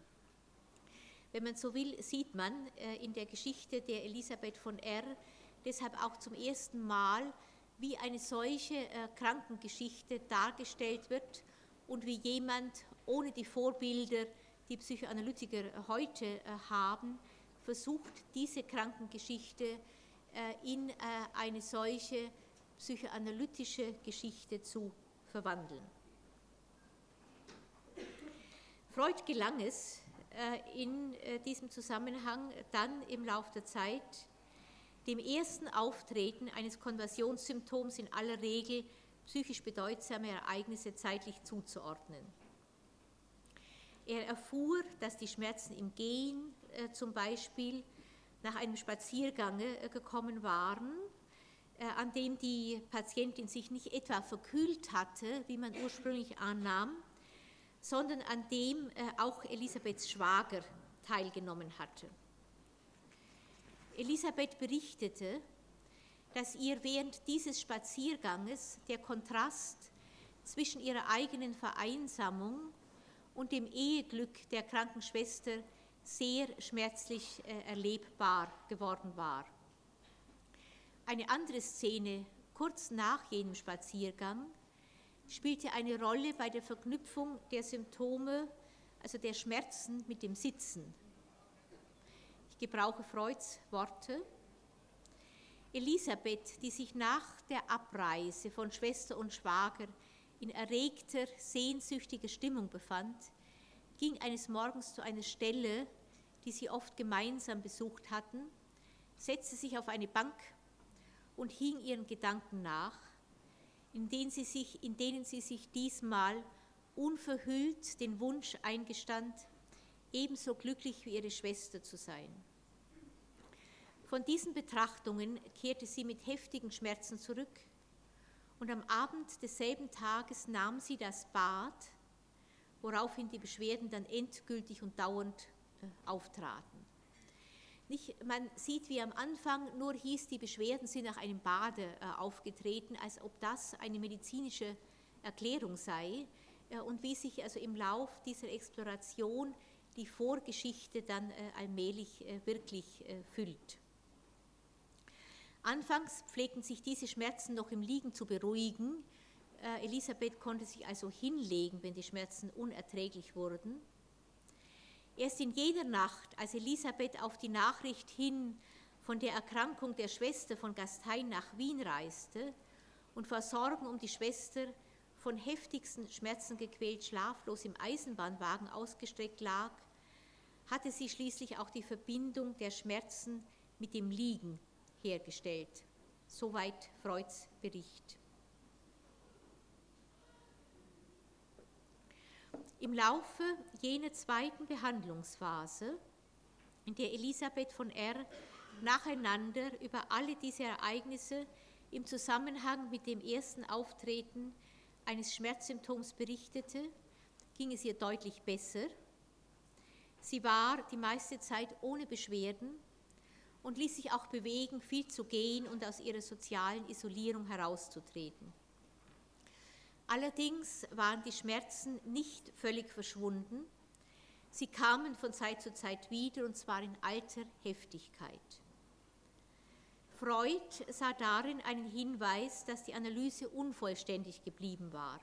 Wenn man so will, sieht man äh, in der Geschichte der Elisabeth von R. deshalb auch zum ersten Mal, wie eine solche Krankengeschichte dargestellt wird und wie jemand ohne die Vorbilder, die Psychoanalytiker heute äh, haben, versucht, diese Krankengeschichte äh, in äh, eine solche psychoanalytische Geschichte zu verwandeln. Freud gelang es in diesem Zusammenhang dann im Laufe der Zeit, dem ersten Auftreten eines Konversionssymptoms in aller Regel psychisch bedeutsame Ereignisse zeitlich zuzuordnen. Er erfuhr, dass die Schmerzen im Gehen äh, zum Beispiel nach einem Spaziergang äh, gekommen waren, äh, an dem die Patientin sich nicht etwa verkühlt hatte, wie man ursprünglich annahm, sondern an dem äh, auch Elisabeths Schwager teilgenommen hatte. Elisabeth berichtete, dass ihr während dieses Spazierganges der Kontrast zwischen ihrer eigenen Vereinsamung und dem Eheglück der Krankenschwester sehr schmerzlich äh, erlebbar geworden war. Eine andere Szene kurz nach jenem Spaziergang spielte eine Rolle bei der Verknüpfung der Symptome, also der Schmerzen mit dem Sitzen. Ich gebrauche Freuds Worte. Elisabeth, die sich nach der Abreise von Schwester und Schwager in erregter, sehnsüchtiger Stimmung befand, ging eines Morgens zu einer Stelle, die sie oft gemeinsam besucht hatten, setzte sich auf eine Bank und hing ihren Gedanken nach, in denen sie sich, in denen sie sich diesmal unverhüllt den Wunsch eingestand, ebenso glücklich wie ihre Schwester zu sein. Von diesen Betrachtungen kehrte sie mit heftigen Schmerzen zurück und am Abend desselben Tages nahm sie das Bad, woraufhin die Beschwerden dann endgültig und dauernd äh, auftraten. Nicht, man sieht, wie am Anfang nur hieß, die Beschwerden sind nach einem Bade äh, aufgetreten, als ob das eine medizinische Erklärung sei äh, und wie sich also im Lauf dieser Exploration die Vorgeschichte dann allmählich wirklich füllt. Anfangs pflegten sich diese Schmerzen noch im Liegen zu beruhigen. Äh, Elisabeth konnte sich also hinlegen, wenn die Schmerzen unerträglich wurden. Erst in jener Nacht, als Elisabeth auf die Nachricht hin von der Erkrankung der Schwester von Gastein nach Wien reiste und vor Sorgen um die Schwester von heftigsten Schmerzen gequält schlaflos im Eisenbahnwagen ausgestreckt lag, hatte sie schließlich auch die Verbindung der Schmerzen mit dem Liegen hergestellt. Soweit Freuds Bericht. Im Laufe jener zweiten Behandlungsphase, in der Elisabeth von R. nacheinander über alle diese Ereignisse im Zusammenhang mit dem ersten Auftreten eines Schmerzsymptoms berichtete, ging es ihr deutlich besser. Sie war die meiste Zeit ohne Beschwerden und ließ sich auch bewegen, viel zu gehen und aus ihrer sozialen Isolierung herauszutreten. Allerdings waren die Schmerzen nicht völlig verschwunden. Sie kamen von Zeit zu Zeit wieder und zwar in alter Heftigkeit. Freud sah darin einen Hinweis, dass die Analyse unvollständig geblieben war.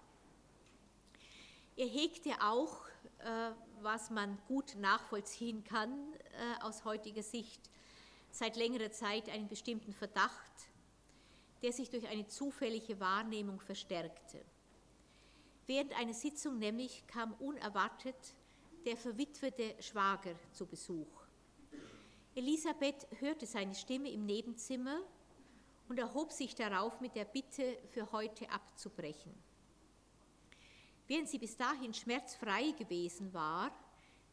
Er hegte auch, äh, was man gut nachvollziehen kann äh, aus heutiger Sicht, seit längerer Zeit einen bestimmten Verdacht, der sich durch eine zufällige Wahrnehmung verstärkte. Während einer Sitzung nämlich kam unerwartet der verwitwete Schwager zu Besuch. Elisabeth hörte seine Stimme im Nebenzimmer und erhob sich darauf mit der Bitte, für heute abzubrechen. Während sie bis dahin schmerzfrei gewesen war,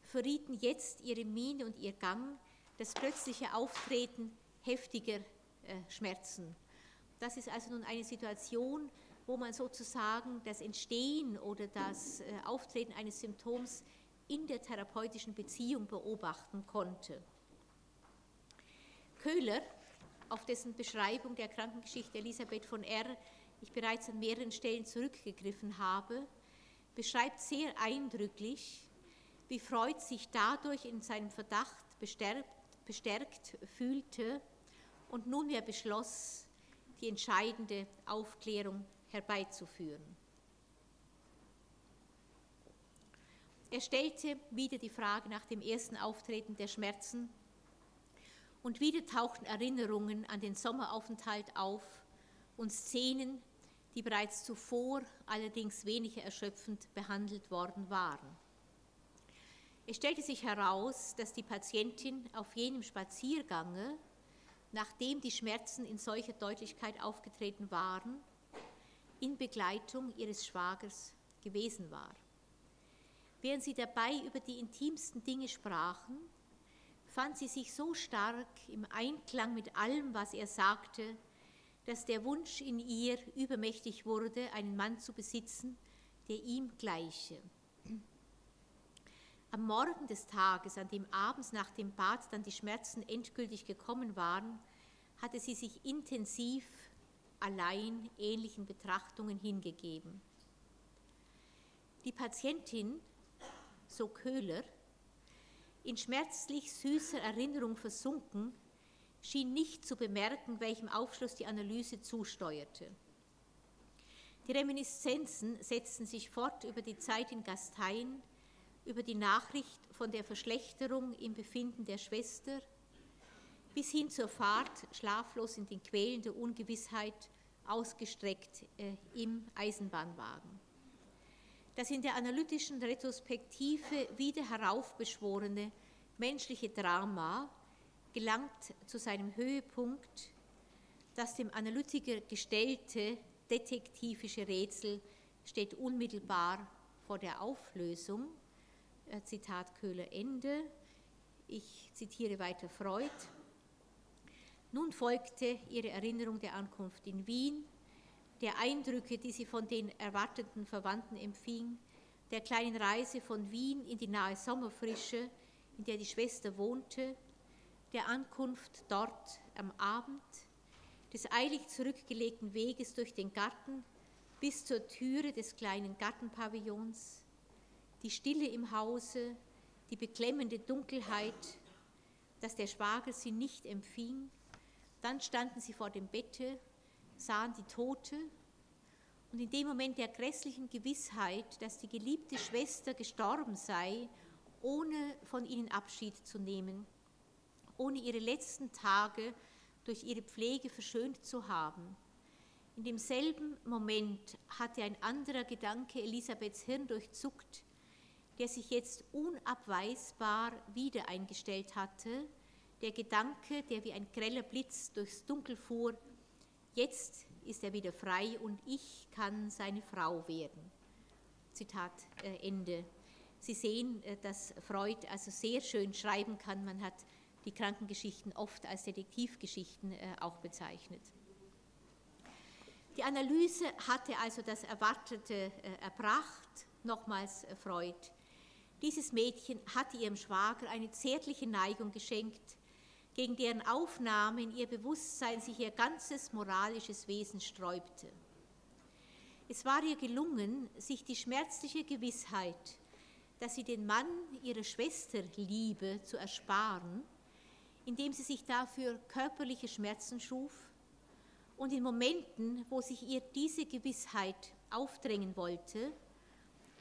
verrieten jetzt ihre Miene und ihr Gang das plötzliche Auftreten heftiger äh, Schmerzen. Das ist also nun eine Situation, wo man sozusagen das Entstehen oder das äh, Auftreten eines Symptoms in der therapeutischen Beziehung beobachten konnte. Köhler, auf dessen Beschreibung der Krankengeschichte Elisabeth von R. ich bereits an mehreren Stellen zurückgegriffen habe, beschreibt sehr eindrücklich, wie Freud sich dadurch in seinem Verdacht bestärkt bestärkt fühlte und nunmehr beschloss, die entscheidende Aufklärung herbeizuführen. Er stellte wieder die Frage nach dem ersten Auftreten der Schmerzen und wieder tauchten Erinnerungen an den Sommeraufenthalt auf und Szenen, die bereits zuvor allerdings weniger erschöpfend behandelt worden waren. Es stellte sich heraus, dass die Patientin auf jenem Spaziergange, nachdem die Schmerzen in solcher Deutlichkeit aufgetreten waren, in Begleitung ihres Schwagers gewesen war. Während sie dabei über die intimsten Dinge sprachen, fand sie sich so stark im Einklang mit allem, was er sagte, dass der Wunsch in ihr übermächtig wurde, einen Mann zu besitzen, der ihm gleiche. Am Morgen des Tages, an dem abends nach dem Bad dann die Schmerzen endgültig gekommen waren, hatte sie sich intensiv allein ähnlichen Betrachtungen hingegeben. Die Patientin, so Köhler, in schmerzlich süßer Erinnerung versunken, schien nicht zu bemerken, welchem Aufschluss die Analyse zusteuerte. Die Reminiszenzen setzten sich fort über die Zeit in Gastein, über die Nachricht von der Verschlechterung im Befinden der Schwester bis hin zur Fahrt schlaflos in den Quälen der Ungewissheit ausgestreckt äh, im Eisenbahnwagen. Das in der analytischen Retrospektive wieder heraufbeschworene menschliche Drama gelangt zu seinem Höhepunkt, das dem Analytiker gestellte detektivische Rätsel steht unmittelbar vor der Auflösung äh, Zitat Köhler Ende. Ich zitiere weiter Freud. Nun folgte ihre Erinnerung der Ankunft in Wien, der Eindrücke, die sie von den erwarteten Verwandten empfing, der kleinen Reise von Wien in die nahe Sommerfrische, in der die Schwester wohnte, der Ankunft dort am Abend, des eilig zurückgelegten Weges durch den Garten bis zur Türe des kleinen Gartenpavillons, die Stille im Hause, die beklemmende Dunkelheit, dass der Schwager sie nicht empfing. Dann standen sie vor dem Bette, sahen die Tote. Und in dem Moment der grässlichen Gewissheit, dass die geliebte Schwester gestorben sei, ohne von ihnen Abschied zu nehmen, ohne ihre letzten Tage durch ihre Pflege verschönt zu haben, In demselben Moment hatte ein anderer Gedanke Elisabeths Hirn durchzuckt, der sich jetzt unabweisbar wieder eingestellt hatte, der Gedanke, der wie ein greller Blitz durchs Dunkel fuhr, jetzt ist er wieder frei und ich kann seine Frau werden. Zitat äh, Ende. Sie sehen, äh, dass Freud also sehr schön schreiben kann. Man hat die Krankengeschichten oft als Detektivgeschichten äh, auch bezeichnet. Die Analyse hatte also das Erwartete erbracht, nochmals Freud. Dieses Mädchen hatte ihrem Schwager eine zärtliche Neigung geschenkt, gegen deren Aufnahme in ihr Bewusstsein sich ihr ganzes moralisches Wesen sträubte. Es war ihr gelungen, sich die schmerzliche Gewissheit, dass sie den Mann ihrer Schwester liebe, zu ersparen, indem sie sich dafür körperliche Schmerzen schuf und in Momenten, wo sich ihr diese Gewissheit aufdrängen wollte,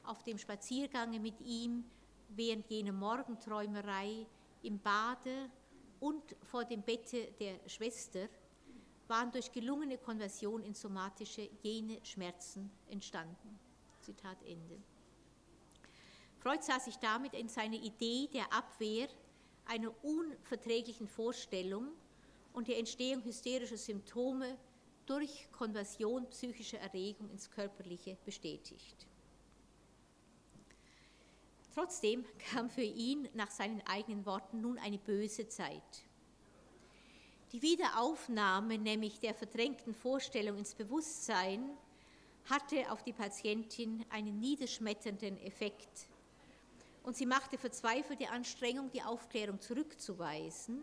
auf dem Spaziergange mit ihm während jener Morgenträumerei, im Bade und vor dem Bette der Schwester waren durch gelungene Konversion ins Somatische jene Schmerzen entstanden. Zitat Ende. Freud sah sich damit in seiner Idee der Abwehr einer unverträglichen Vorstellung und der Entstehung hysterischer Symptome durch Konversion psychischer Erregung ins Körperliche bestätigt. Trotzdem kam für ihn nach seinen eigenen Worten nun eine böse Zeit. Die Wiederaufnahme nämlich der verdrängten Vorstellung ins Bewusstsein hatte auf die Patientin einen niederschmetternden Effekt. Und sie machte verzweifelte Anstrengung, die Aufklärung zurückzuweisen.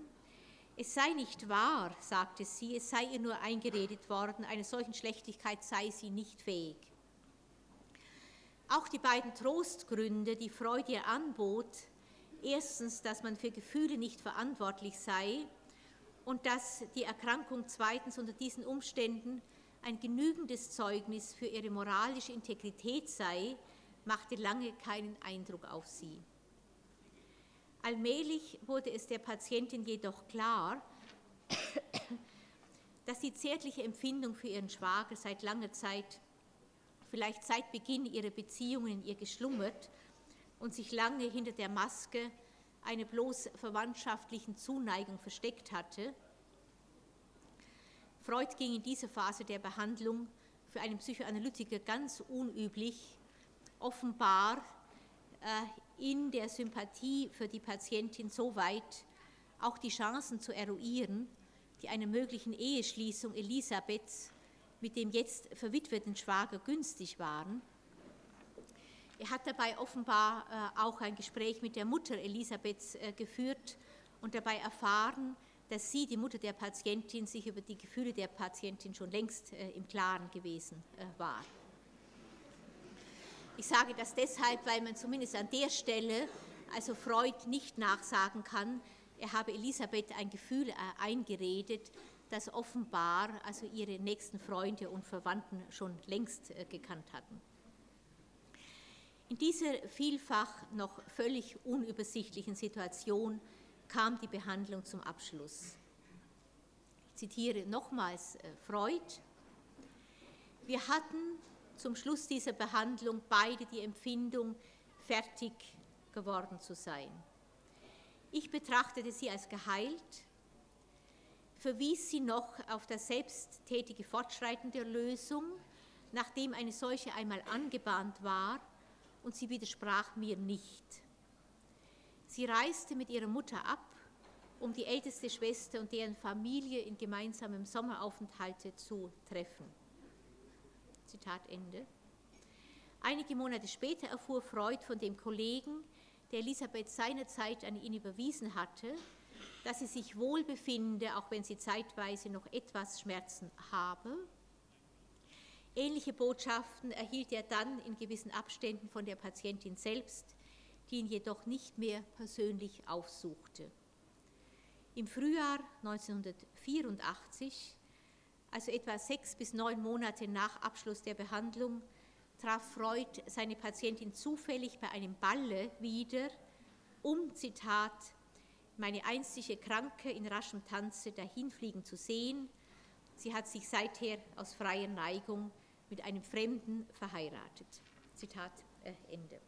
Es sei nicht wahr, sagte sie, es sei ihr nur eingeredet worden, einer solchen Schlechtigkeit sei sie nicht fähig. Auch die beiden Trostgründe, die Freud ihr anbot, erstens, dass man für Gefühle nicht verantwortlich sei und dass die Erkrankung zweitens unter diesen Umständen ein genügendes Zeugnis für ihre moralische Integrität sei, machte lange keinen Eindruck auf sie. Allmählich wurde es der Patientin jedoch klar, <coughs> dass die zärtliche Empfindung für ihren Schwager seit langer Zeit vielleicht seit Beginn ihrer Beziehungen in ihr geschlummert und sich lange hinter der Maske einer bloß verwandtschaftlichen Zuneigung versteckt hatte. Freud ging in dieser Phase der Behandlung für einen Psychoanalytiker ganz unüblich, offenbar äh, in der Sympathie für die Patientin so weit, auch die Chancen zu eruieren, die einer möglichen Eheschließung Elisabeths mit dem jetzt verwitweten Schwager günstig waren. Er hat dabei offenbar äh, auch ein Gespräch mit der Mutter Elisabeths äh, geführt und dabei erfahren, dass sie, die Mutter der Patientin, sich über die Gefühle der Patientin schon längst äh, im Klaren gewesen war. Ich sage das deshalb, weil man zumindest an der Stelle, also Freud nicht nachsagen kann, er habe Elisabeth ein Gefühl eingeredet, das offenbar also ihre nächsten Freunde und Verwandten schon längst äh, gekannt hatten. In dieser vielfach noch völlig unübersichtlichen Situation kam die Behandlung zum Abschluss. Ich zitiere nochmals äh, Freud. Wir hatten zum Schluss dieser Behandlung beide die Empfindung, fertig geworden zu sein. Ich betrachtete sie als geheilt verwies sie noch auf das selbsttätige Fortschreiten der Lösung, nachdem eine solche einmal angebahnt war, und sie widersprach mir nicht. Sie reiste mit ihrer Mutter ab, um die älteste Schwester und deren Familie in gemeinsamem Sommeraufenthalte zu treffen. Zitat Ende. Einige Monate später erfuhr Freud von dem Kollegen, der Elisabeth seinerzeit an ihn überwiesen hatte, dass sie sich wohl befinde, auch wenn sie zeitweise noch etwas Schmerzen habe. Ähnliche Botschaften erhielt er dann in gewissen Abständen von der Patientin selbst, die ihn jedoch nicht mehr persönlich aufsuchte. Im Frühjahr 1984, also etwa sechs bis neun Monate nach Abschluss der Behandlung, traf Freud seine Patientin zufällig bei einem Balle wieder, um, Zitat, meine einstige Kranke in raschem Tanze dahinfliegen zu sehen Sie hat sich seither aus freier Neigung mit einem Fremden verheiratet. Zitat äh, Ende.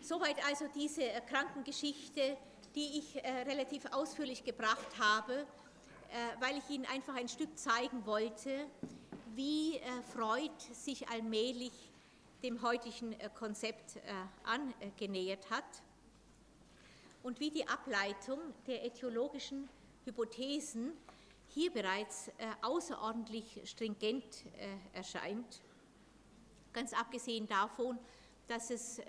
Soweit also diese äh, Krankengeschichte, die ich äh, relativ ausführlich gebracht habe, weil ich Ihnen einfach ein Stück zeigen wollte, wie Freud sich allmählich dem heutigen Konzept angenähert hat und wie die Ableitung der äthiologischen Hypothesen hier bereits außerordentlich stringent erscheint. Ganz abgesehen davon, dass es, äh,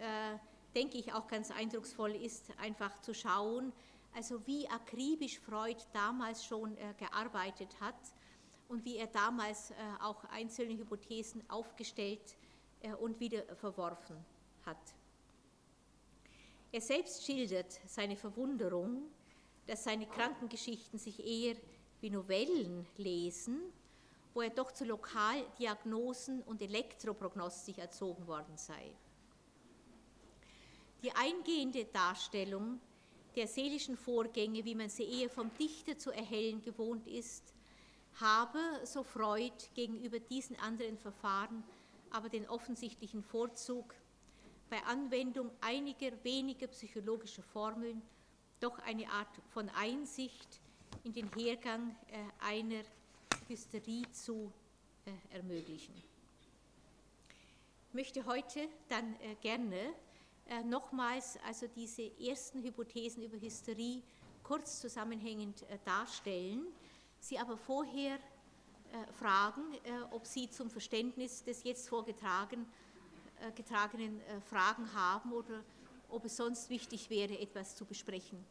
denke ich, auch ganz eindrucksvoll ist, einfach zu schauen, also wie akribisch Freud damals schon äh, gearbeitet hat und wie er damals äh, auch einzelne Hypothesen aufgestellt äh, und wieder verworfen hat. Er selbst schildert seine Verwunderung, dass seine Krankengeschichten sich eher wie Novellen lesen wo er doch zu Lokaldiagnosen und Elektroprognostik erzogen worden sei. Die eingehende Darstellung der seelischen Vorgänge, wie man sie eher vom Dichter zu erhellen gewohnt ist, habe, so Freud, gegenüber diesen anderen Verfahren aber den offensichtlichen Vorzug, bei Anwendung einiger weniger psychologischer Formeln doch eine Art von Einsicht in den Hergang äh, einer Hysterie zu äh, ermöglichen. Ich möchte heute dann äh, gerne nochmals also diese ersten Hypothesen über Hysterie kurz zusammenhängend darstellen, Sie aber vorher fragen, ob Sie zum Verständnis des jetzt vorgetragenen getragenen Fragen haben oder ob es sonst wichtig wäre, etwas zu besprechen.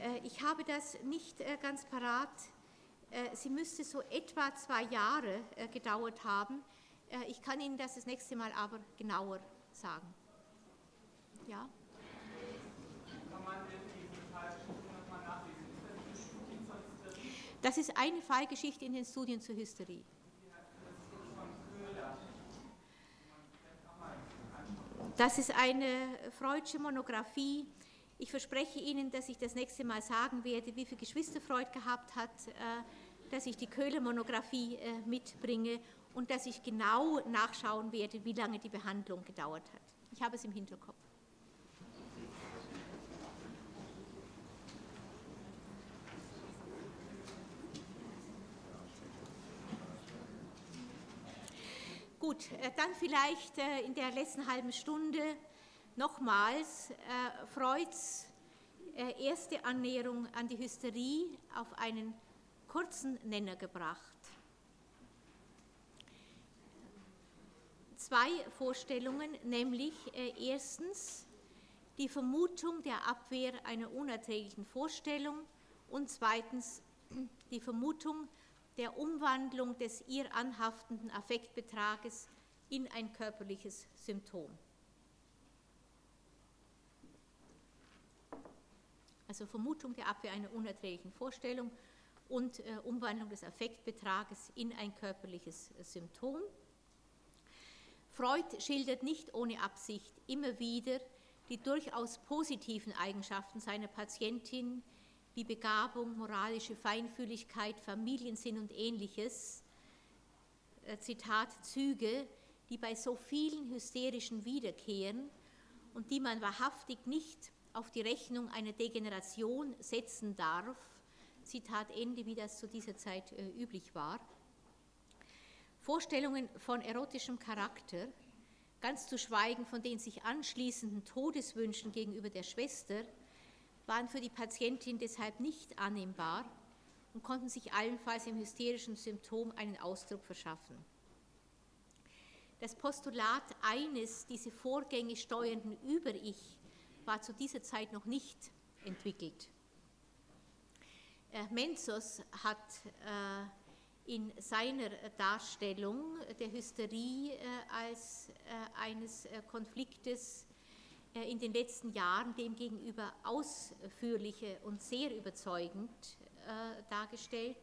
Äh, ich habe das nicht äh, ganz parat. Äh, sie müsste so etwa zwei Jahre gedauert haben. Ich kann Ihnen das das nächste Mal aber genauer sagen. Ja? Das ist eine Fallgeschichte in den Studien zur Hysterie. Das ist eine Freudsche Monographie ich verspreche Ihnen, dass ich das nächste Mal sagen werde, wie viele Geschwister Freud gehabt hat, äh, dass ich die Köhler-Monographie äh, mitbringe und dass ich genau nachschauen werde, wie lange die Behandlung gedauert hat. Ich habe es im Hinterkopf. Gut, äh, dann vielleicht in der letzten halben Stunde nochmals äh, Freuds äh, erste Annäherung an die Hysterie auf einen kurzen Nenner gebracht. Zwei Vorstellungen, nämlich äh, erstens die Vermutung der Abwehr einer unerträglichen Vorstellung und zweitens die Vermutung der Umwandlung des ihr anhaftenden Affektbetrages in ein körperliches Symptom. also Vermutung der Abwehr einer unerträglichen Vorstellung und äh, Umwandlung des Affektbetrages in ein körperliches äh, Symptom. Freud schildert nicht ohne Absicht immer wieder die durchaus positiven Eigenschaften seiner Patientin wie Begabung, moralische Feinfühligkeit, Familiensinn und ähnliches. Äh, Zitat Züge, die bei so vielen hysterischen wiederkehren und die man wahrhaftig nicht auf die Rechnung einer Degeneration setzen darf. Zitat Ende, wie das zu dieser Zeit äh, üblich war. Vorstellungen von erotischem Charakter, ganz zu schweigen von den sich anschließenden Todeswünschen gegenüber der Schwester, waren für die Patientin deshalb nicht annehmbar und konnten sich allenfalls im hysterischen Symptom einen Ausdruck verschaffen. Das Postulat eines diese Vorgänge steuernden Über-Ich war zu dieser Zeit noch nicht entwickelt. Äh, Menzos hat äh, in seiner Darstellung der Hysterie äh, als eines Konfliktes in den letzten Jahren demgegenüber ausführliche und sehr überzeugend dargestellt,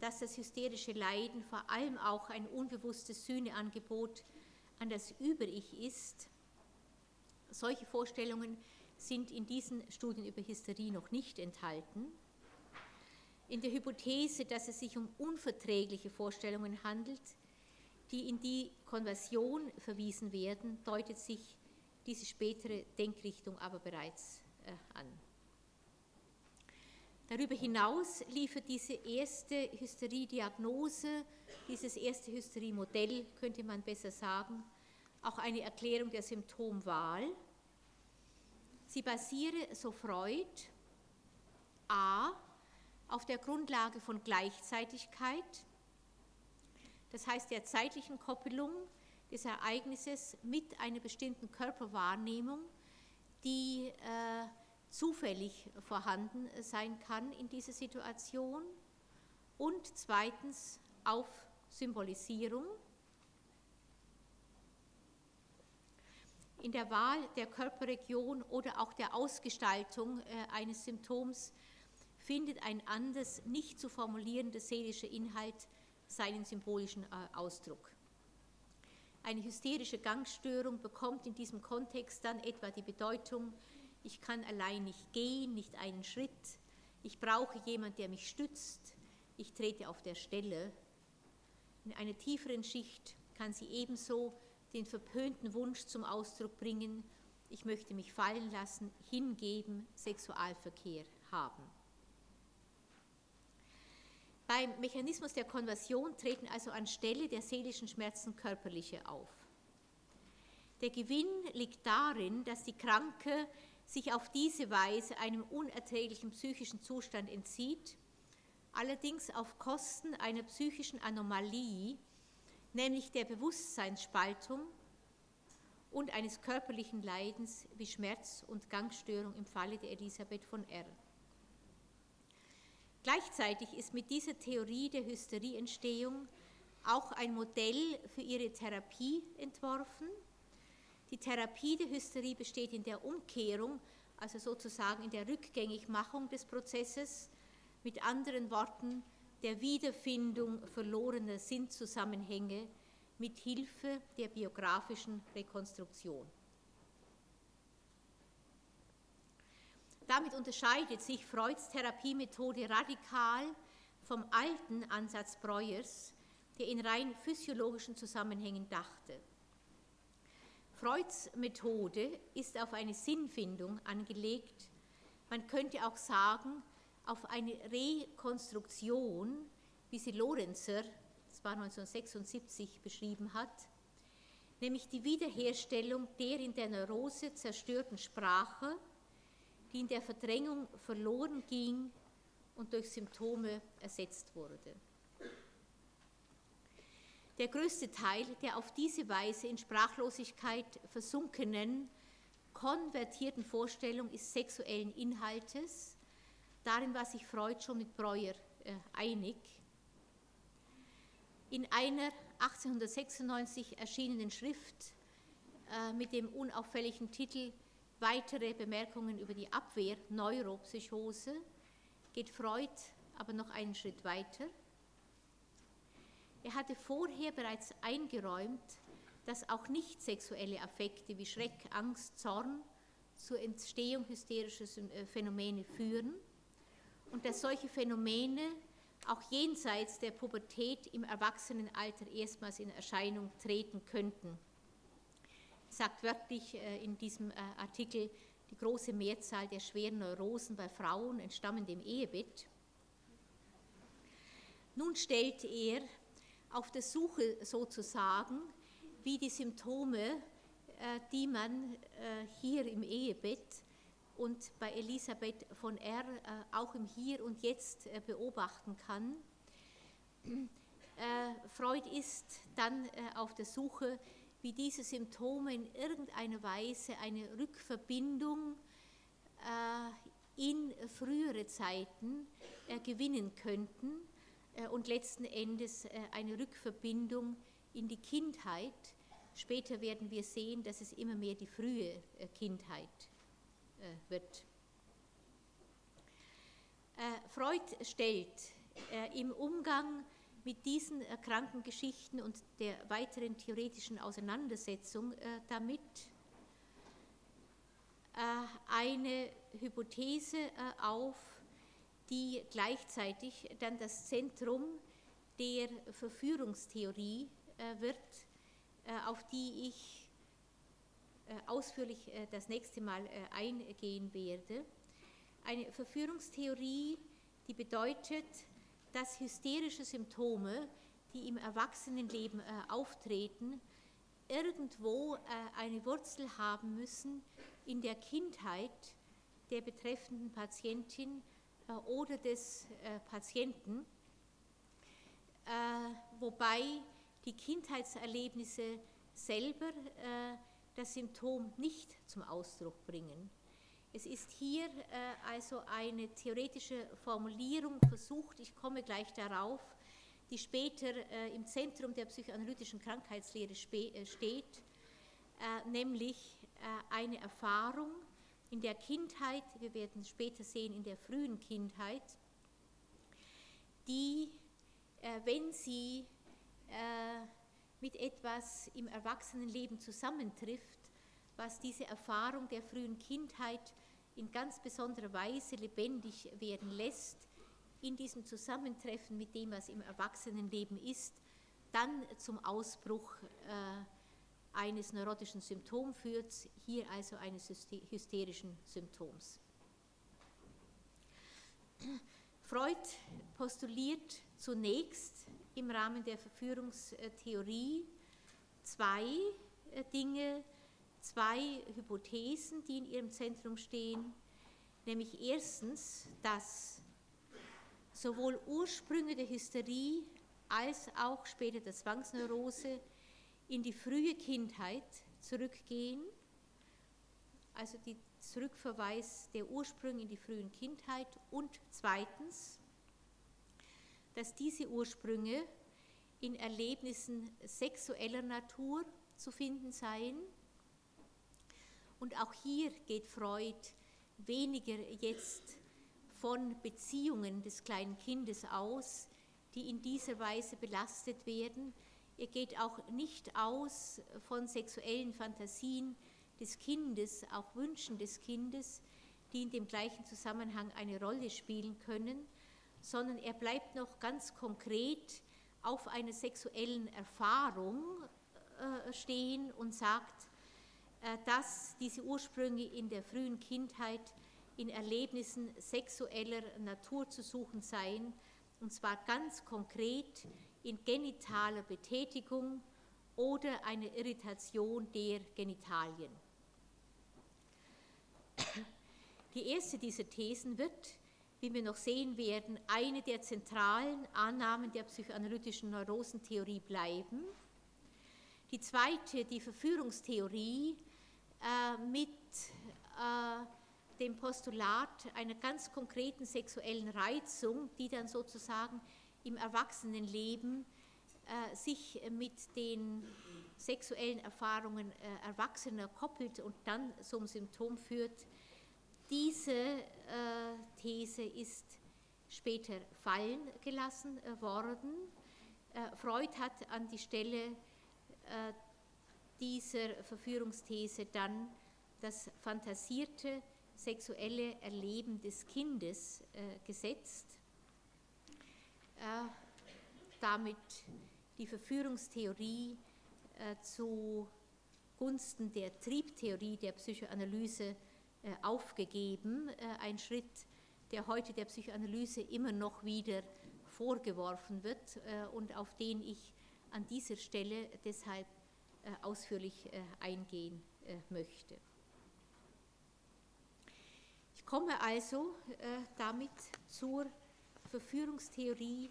dass das hysterische Leiden vor allem auch ein unbewusstes Sühneangebot an das Über-Ich ist solche Vorstellungen sind in diesen Studien über Hysterie noch nicht enthalten. In der Hypothese, dass es sich um unverträgliche Vorstellungen handelt, die in die Konversion verwiesen werden, deutet sich diese spätere Denkrichtung aber bereits äh, an. Darüber hinaus liefert diese erste Hysteriediagnose, dieses erste Hysteriemodell, könnte man besser sagen, auch eine Erklärung der Symptomwahl. Sie basiere, so Freud, a. auf der Grundlage von Gleichzeitigkeit, das heißt der zeitlichen Koppelung des Ereignisses mit einer bestimmten Körperwahrnehmung, die äh, zufällig vorhanden sein kann in dieser Situation. Und zweitens auf Symbolisierung. In der Wahl der Körperregion oder auch der Ausgestaltung äh, eines Symptoms findet ein anders nicht zu formulierender seelischer Inhalt seinen symbolischen äh, Ausdruck. Eine hysterische Gangstörung bekommt in diesem Kontext dann etwa die Bedeutung, ich kann allein nicht gehen, nicht einen Schritt, ich brauche jemanden, der mich stützt, ich trete auf der Stelle. In einer tieferen Schicht kann sie ebenso den verpönten Wunsch zum Ausdruck bringen, ich möchte mich fallen lassen, hingeben, Sexualverkehr haben. Beim Mechanismus der Konversion treten also anstelle der seelischen Schmerzen körperliche auf. Der Gewinn liegt darin, dass die Kranke sich auf diese Weise einem unerträglichen psychischen Zustand entzieht, allerdings auf Kosten einer psychischen Anomalie, nämlich der Bewusstseinsspaltung und eines körperlichen Leidens wie Schmerz und Gangstörung im Falle der Elisabeth von R. Gleichzeitig ist mit dieser Theorie der Hysterieentstehung auch ein Modell für ihre Therapie entworfen. Die Therapie der Hysterie besteht in der Umkehrung, also sozusagen in der Rückgängigmachung des Prozesses, mit anderen Worten der Wiederfindung verlorener Sinnzusammenhänge mit Hilfe der biografischen Rekonstruktion. Damit unterscheidet sich Freuds Therapiemethode radikal vom alten Ansatz Breuers, der in rein physiologischen Zusammenhängen dachte. Freuds Methode ist auf eine Sinnfindung angelegt, man könnte auch sagen, auf eine Rekonstruktion, wie sie Lorenzer, das war 1976, beschrieben hat, nämlich die Wiederherstellung der in der Neurose zerstörten Sprache, die in der Verdrängung verloren ging und durch Symptome ersetzt wurde. Der größte Teil der auf diese Weise in Sprachlosigkeit versunkenen, konvertierten Vorstellung ist sexuellen Inhaltes. Darin war sich Freud schon mit Breuer äh, einig. In einer 1896 erschienenen Schrift äh, mit dem unauffälligen Titel weitere Bemerkungen über die Abwehr Neuropsychose geht Freud aber noch einen Schritt weiter. Er hatte vorher bereits eingeräumt, dass auch nicht sexuelle Affekte wie Schreck, Angst, Zorn zur Entstehung hysterischer äh, Phänomene führen und dass solche Phänomene auch jenseits der Pubertät im Erwachsenenalter erstmals in Erscheinung treten könnten sagt wörtlich äh, in diesem äh, Artikel, die große Mehrzahl der schweren Neurosen bei Frauen entstammen dem Ehebett. Nun stellt er auf der Suche sozusagen, wie die Symptome, äh, die man hier im Ehebett und bei Elisabeth von R. auch im Hier und Jetzt beobachten kann. Freud ist dann auf der Suche wie diese Symptome in irgendeiner Weise eine Rückverbindung äh, in frühere Zeiten äh, gewinnen könnten äh, und letzten Endes eine Rückverbindung in die Kindheit. Später werden wir sehen, dass es immer mehr die frühe Kindheit wird. Freud stellt im Umgang mit diesen erkrankten Geschichten und der weiteren theoretischen Auseinandersetzung äh, damit eine Hypothese auf, die gleichzeitig dann das Zentrum der Verführungstheorie wird, auf die ich ausführlich das nächste Mal eingehen werde. Eine Verführungstheorie, die bedeutet, dass hysterische Symptome, die im Erwachsenenleben auftreten, irgendwo eine Wurzel haben müssen in der Kindheit der betreffenden Patientin äh, oder des äh, Patienten, äh, wobei die Kindheitserlebnisse selber das Symptom nicht zum Ausdruck bringen. Es ist hier also eine theoretische Formulierung versucht, ich komme gleich darauf, die später im Zentrum der psychoanalytischen Krankheitslehre steht, nämlich eine Erfahrung in der Kindheit, wir werden später sehen, in der frühen Kindheit, die, äh, wenn sie äh, mit etwas im Erwachsenenleben zusammentrifft, was diese Erfahrung der frühen Kindheit in ganz besonderer Weise lebendig werden lässt, in diesem Zusammentreffen mit dem, was im Erwachsenenleben ist, dann zum Ausbruch äh, eines neurotischen Symptoms führt, hier also eines hysterischen Symptoms. Freud postuliert zunächst im Rahmen der Verführungstheorie zwei äh, Dinge, zwei Hypothesen, die in ihrem Zentrum stehen, nämlich erstens, dass sowohl Ursprünge der Hysterie als auch später der Zwangsneurose in die frühe Kindheit zurückgehen, also die Zurückverweis der Ursprünge in die frühen Kindheit. Und zweitens, dass diese Ursprünge in Erlebnissen sexueller Natur zu finden seien. Und auch hier geht Freud weniger jetzt von Beziehungen des kleinen Kindes aus, die in dieser Weise belastet werden, er geht auch nicht aus von sexuellen Fantasien des Kindes, auch Wünschen des Kindes, die in dem gleichen Zusammenhang eine Rolle spielen können, sondern er bleibt noch ganz konkret auf einer sexuellen Erfahrung äh, stehen und sagt, dass diese Ursprünge in der frühen Kindheit in Erlebnissen sexueller Natur zu suchen seien, und zwar ganz konkret in genitaler Betätigung oder eine Irritation der Genitalien. Die erste dieser Thesen wird, wie wir noch sehen werden, eine der zentralen Annahmen der psychoanalytischen Neurosentheorie bleiben. Die zweite, die Verführungstheorie, äh, mit äh, dem Postulat einer ganz konkreten sexuellen Reizung, die dann sozusagen im Erwachsenenleben äh, sich mit den sexuellen Erfahrungen äh, Erwachsener koppelt und dann zum Symptom führt. Diese äh, These ist später fallen gelassen äh, worden. Äh, Freud hat an die Stelle äh, dieser Verführungsthese dann das fantasierte sexuelle Erleben des Kindes gesetzt äh, damit die Verführungstheorie äh, zu Gunsten der Triebtheorie der Psychoanalyse äh, aufgegeben. ein Schritt, der heute der Psychoanalyse immer noch wieder vorgeworfen wird und auf den ich an dieser Stelle deshalb ausführlich eingehen möchte. Ich komme also damit zur Verführungstheorie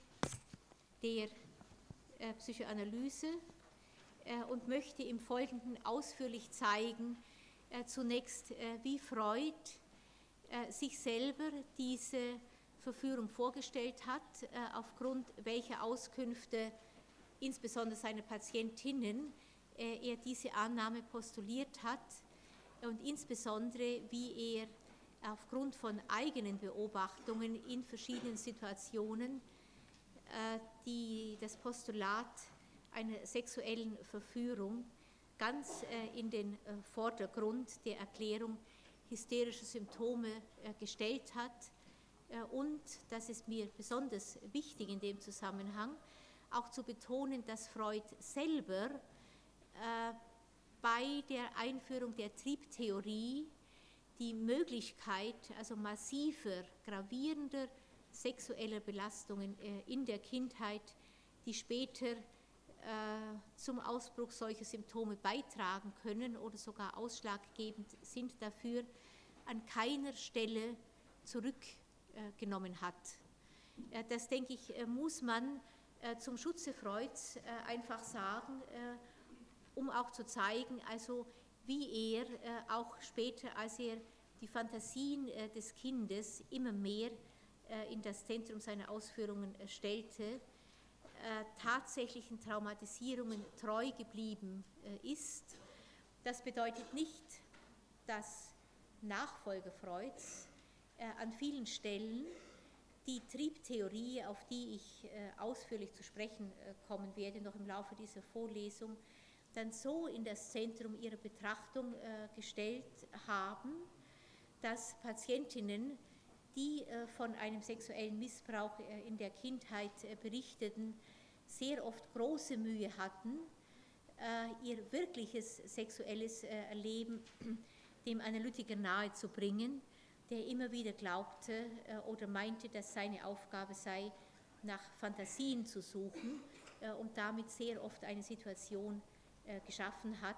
der äh, Psychoanalyse äh, und möchte im Folgenden ausführlich zeigen, äh, zunächst, wie Freud sich selber diese Verführung vorgestellt hat, aufgrund welcher Auskünfte, insbesondere seine Patientinnen, er diese Annahme postuliert hat und insbesondere wie er aufgrund von eigenen Beobachtungen in verschiedenen Situationen äh, die, das Postulat einer sexuellen Verführung ganz äh, in den äh, Vordergrund der Erklärung hysterische Symptome gestellt hat. Und das ist mir besonders wichtig in dem Zusammenhang, auch zu betonen, dass Freud selber bei der Einführung der Triebtheorie die Möglichkeit, also massiver, gravierender sexueller Belastungen in der Kindheit, die später äh, zum Ausbruch solcher Symptome beitragen können oder sogar ausschlaggebend sind dafür, an keiner Stelle zurückgenommen hat. Äh, das, denke ich, äh, muss man zum Schutze Freuds einfach sagen, um auch zu zeigen, also wie er auch später, als er die Fantasien des Kindes immer mehr in das Zentrum seiner Ausführungen stellte, äh, tatsächlichen Traumatisierungen treu geblieben äh, ist. Das bedeutet nicht, dass Nachfolger Freuds äh, an vielen Stellen die Triebtheorie, auf die ich ausführlich zu sprechen kommen werde, noch im Laufe dieser Vorlesung, dann so in das Zentrum ihrer Betrachtung gestellt haben, dass Patientinnen, die von einem sexuellen Missbrauch in der Kindheit berichteten, sehr oft große Mühe hatten, äh, ihr wirkliches sexuelles äh, Erleben <clears throat> dem Analytiker nahezubringen, der immer wieder glaubte äh, oder meinte, dass seine Aufgabe sei, nach Fantasien zu suchen und damit sehr oft eine Situation geschaffen hat,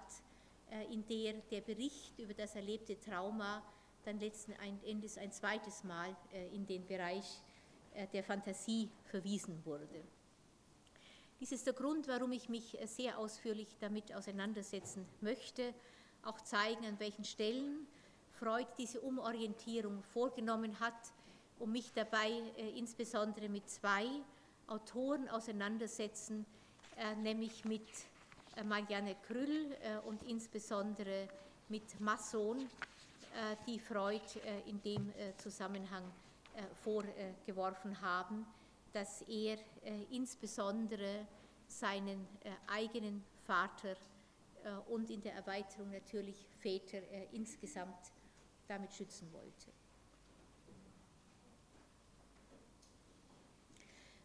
in der der Bericht über das erlebte Trauma dann letzten Endes ein zweites Mal in den Bereich der Fantasie verwiesen wurde. Dies ist der Grund, warum ich mich äh, sehr ausführlich damit auseinandersetzen möchte, auch zeigen, an welchen Stellen Freud diese Umorientierung vorgenommen hat, um mich dabei äh, insbesondere mit zwei Autoren auseinandersetzen, äh, nämlich mit Marianne Krüll und insbesondere mit Masson, die Freud in dem Zusammenhang vorgeworfen haben dass er äh, insbesondere seinen äh, eigenen Vater äh, und in der Erweiterung natürlich Väter äh, insgesamt damit schützen wollte.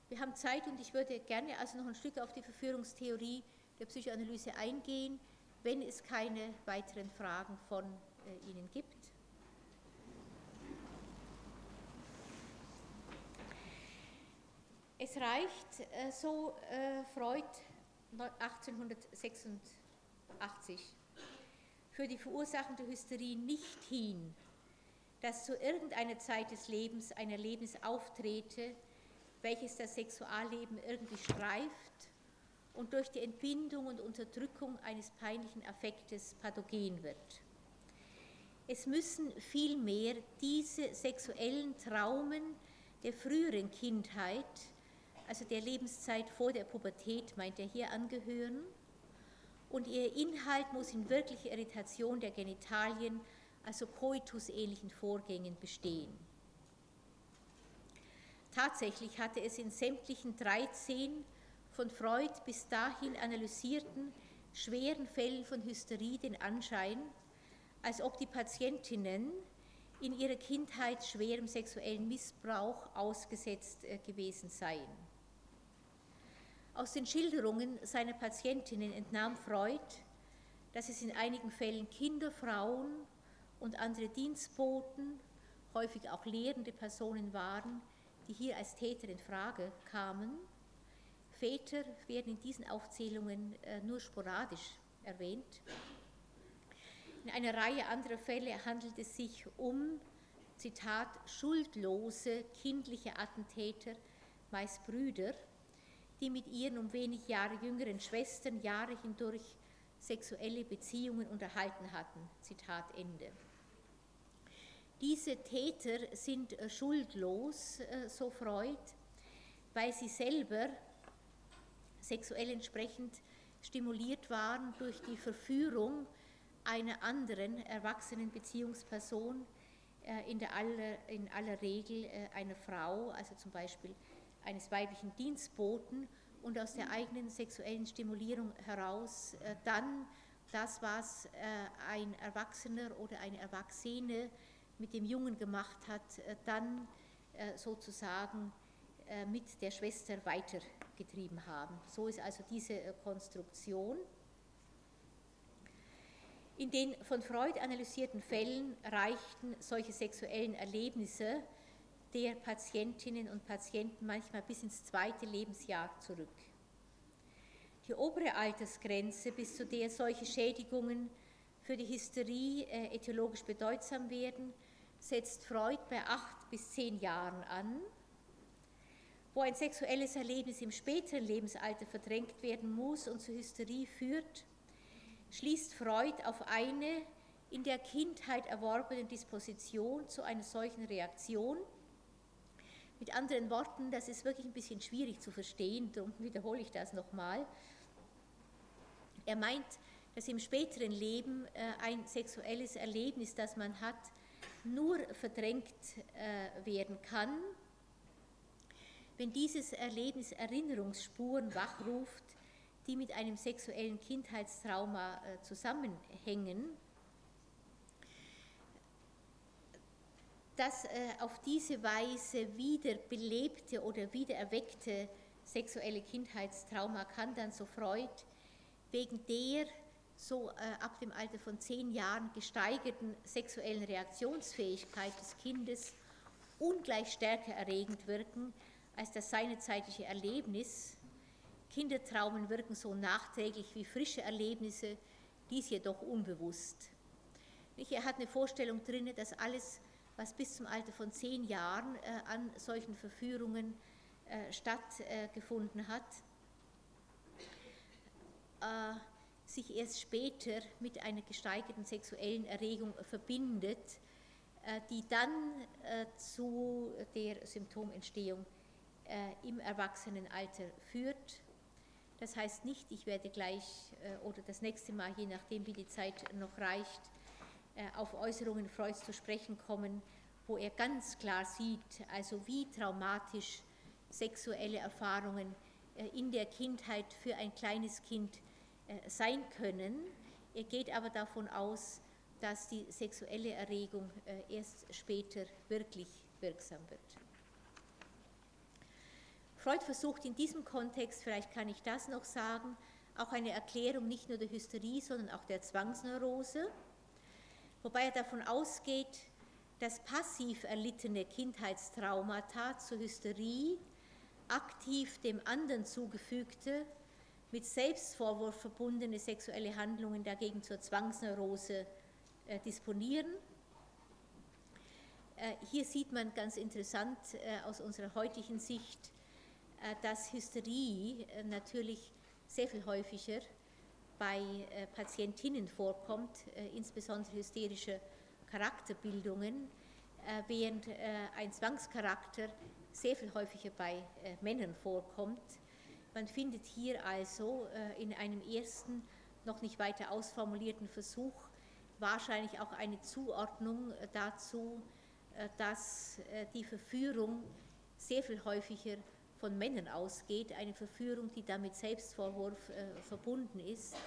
Wir haben Zeit und ich würde gerne also noch ein Stück auf die Verführungstheorie der Psychoanalyse eingehen, wenn es keine weiteren Fragen von äh, Ihnen gibt. Es reicht, äh, so äh, Freud 1886, für die Verursachung der Hysterie nicht hin, dass zu irgendeiner Zeit des Lebens ein Erlebnis auftrete, welches das Sexualleben irgendwie streift und durch die Entbindung und Unterdrückung eines peinlichen Affektes pathogen wird. Es müssen vielmehr diese sexuellen Traumen der früheren Kindheit also der Lebenszeit vor der Pubertät, meint er hier angehören. Und ihr Inhalt muss in wirklicher Irritation der Genitalien, also koitusähnlichen Vorgängen bestehen. Tatsächlich hatte es in sämtlichen 13 von Freud bis dahin analysierten schweren Fällen von Hysterie den Anschein, als ob die Patientinnen in ihrer Kindheit schwerem sexuellen Missbrauch ausgesetzt äh, gewesen seien. Aus den Schilderungen seiner Patientinnen entnahm Freud, dass es in einigen Fällen Kinder, Frauen und andere Dienstboten, häufig auch lehrende Personen waren, die hier als Täter in Frage kamen. Väter werden in diesen Aufzählungen äh, nur sporadisch erwähnt. In einer Reihe anderer Fälle handelt es sich um, Zitat, schuldlose kindliche Attentäter, meist Brüder, die mit ihren um wenig Jahre jüngeren Schwestern Jahre hindurch sexuelle Beziehungen unterhalten hatten. Zitat Ende. Diese Täter sind äh, schuldlos, äh, so Freud, weil sie selber sexuell entsprechend stimuliert waren durch die Verführung einer anderen erwachsenen Beziehungsperson, äh, in, der aller, in aller Regel einer Frau, also zum Beispiel eines weiblichen Dienstboten und aus der eigenen sexuellen Stimulierung heraus äh, dann das, was ein Erwachsener oder eine Erwachsene mit dem Jungen gemacht hat, dann sozusagen mit der Schwester weitergetrieben haben. So ist also diese Konstruktion. In den von Freud analysierten Fällen reichten solche sexuellen Erlebnisse der Patientinnen und Patienten manchmal bis ins zweite Lebensjahr zurück. Die obere Altersgrenze, bis zu der solche Schädigungen für die Hysterie äh, etiologisch bedeutsam werden, setzt Freud bei acht bis zehn Jahren an. Wo ein sexuelles Erlebnis im späteren Lebensalter verdrängt werden muss und zur Hysterie führt, schließt Freud auf eine in der Kindheit erworbene Disposition zu einer solchen Reaktion. Mit anderen Worten, das ist wirklich ein bisschen schwierig zu verstehen, darum wiederhole ich das nochmal. Er meint, dass im späteren Leben äh, ein sexuelles Erlebnis, das man hat, nur verdrängt äh, werden kann, wenn dieses Erlebnis Erinnerungsspuren wachruft, die mit einem sexuellen Kindheitstrauma äh, zusammenhängen, dass äh, auf diese Weise wiederbelebte oder wiedererweckte sexuelle Kindheitstrauma kann dann so Freud wegen der so äh, ab dem Alter von zehn Jahren gesteigerten sexuellen Reaktionsfähigkeit des Kindes ungleich stärker erregend wirken als das seinezeitliche Erlebnis Kindertraumen wirken so nachträglich wie frische Erlebnisse, dies jedoch unbewusst. Er hat eine Vorstellung drin, dass alles, was bis zum Alter von zehn Jahren äh, an solchen Verführungen äh, stattgefunden hat, äh, sich erst später mit einer gesteigerten sexuellen Erregung verbindet, die dann zu der Symptomentstehung im Erwachsenenalter führt das heißt nicht, ich werde gleich äh, oder das nächste Mal, je nachdem wie die Zeit noch reicht, äh, auf Äußerungen Freuds zu sprechen kommen, wo er ganz klar sieht, also wie traumatisch sexuelle Erfahrungen äh, in der Kindheit für ein kleines Kind sein können. Er geht aber davon aus, dass die sexuelle Erregung erst später wirklich wirksam wird. Freud versucht in diesem Kontext, vielleicht kann ich das noch sagen, auch eine Erklärung nicht nur der Hysterie, sondern auch der Zwangsneurose, wobei er davon ausgeht, dass passiv erlittene Kindheitstraumata zur Hysterie aktiv dem anderen zugefügte, mit Selbstvorwurf verbundene sexuelle Handlungen dagegen zur Zwangsneurose äh, disponieren. Äh, hier sieht man ganz interessant äh, aus unserer heutigen Sicht, dass Hysterie äh, natürlich sehr viel häufiger bei äh, Patientinnen vorkommt, insbesondere hysterische Charakterbildungen, während ein Zwangscharakter sehr viel häufiger bei Männern vorkommt. Man findet hier also in einem ersten, noch nicht weiter ausformulierten Versuch wahrscheinlich auch eine Zuordnung dazu, dass die Verführung sehr viel häufiger von Männern ausgeht, eine Verführung, die damit Selbstvorwurf äh, verbunden ist,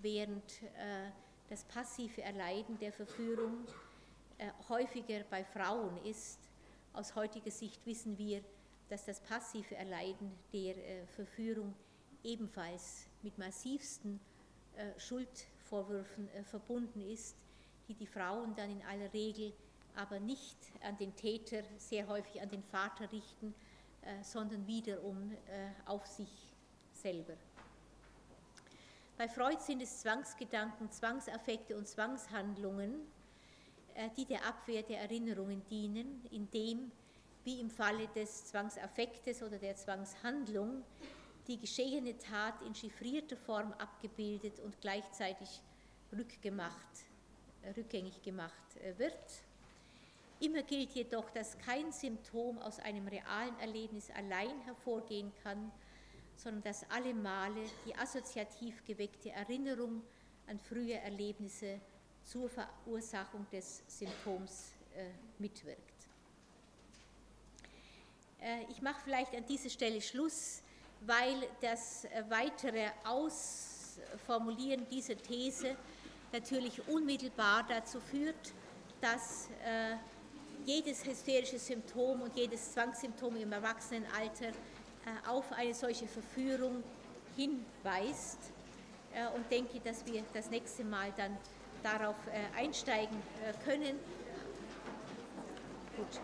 während äh, das passive Erleiden der Verführung äh, häufiger bei Frauen ist. Aus heutiger Sicht wissen wir, dass das passive Erleiden der äh, Verführung ebenfalls mit massivsten äh, Schuldvorwürfen äh, verbunden ist, die die Frauen dann in aller Regel aber nicht an den Täter, sehr häufig an den Vater richten, sondern wiederum äh, auf sich selber. Bei Freud sind es Zwangsgedanken, Zwangsaffekte und Zwangshandlungen, äh, die der Abwehr der Erinnerungen dienen, indem, wie im Falle des Zwangsaffektes oder der Zwangshandlung, die geschehene Tat in chiffrierter Form abgebildet und gleichzeitig rückgemacht, rückgängig gemacht wird. Immer gilt jedoch, dass kein Symptom aus einem realen Erlebnis allein hervorgehen kann, sondern dass alle Male die assoziativ geweckte Erinnerung an frühe Erlebnisse zur Verursachung des Symptoms äh, mitwirkt. Äh, ich mache vielleicht an dieser Stelle Schluss, weil das äh, weitere Aus Formulieren dieser These natürlich unmittelbar dazu führt, dass äh, jedes hysterische Symptom und jedes Zwangssymptom im Erwachsenenalter äh, auf eine solche Verführung hinweist äh, und denke, dass wir das nächste Mal dann darauf äh, einsteigen können. Gut.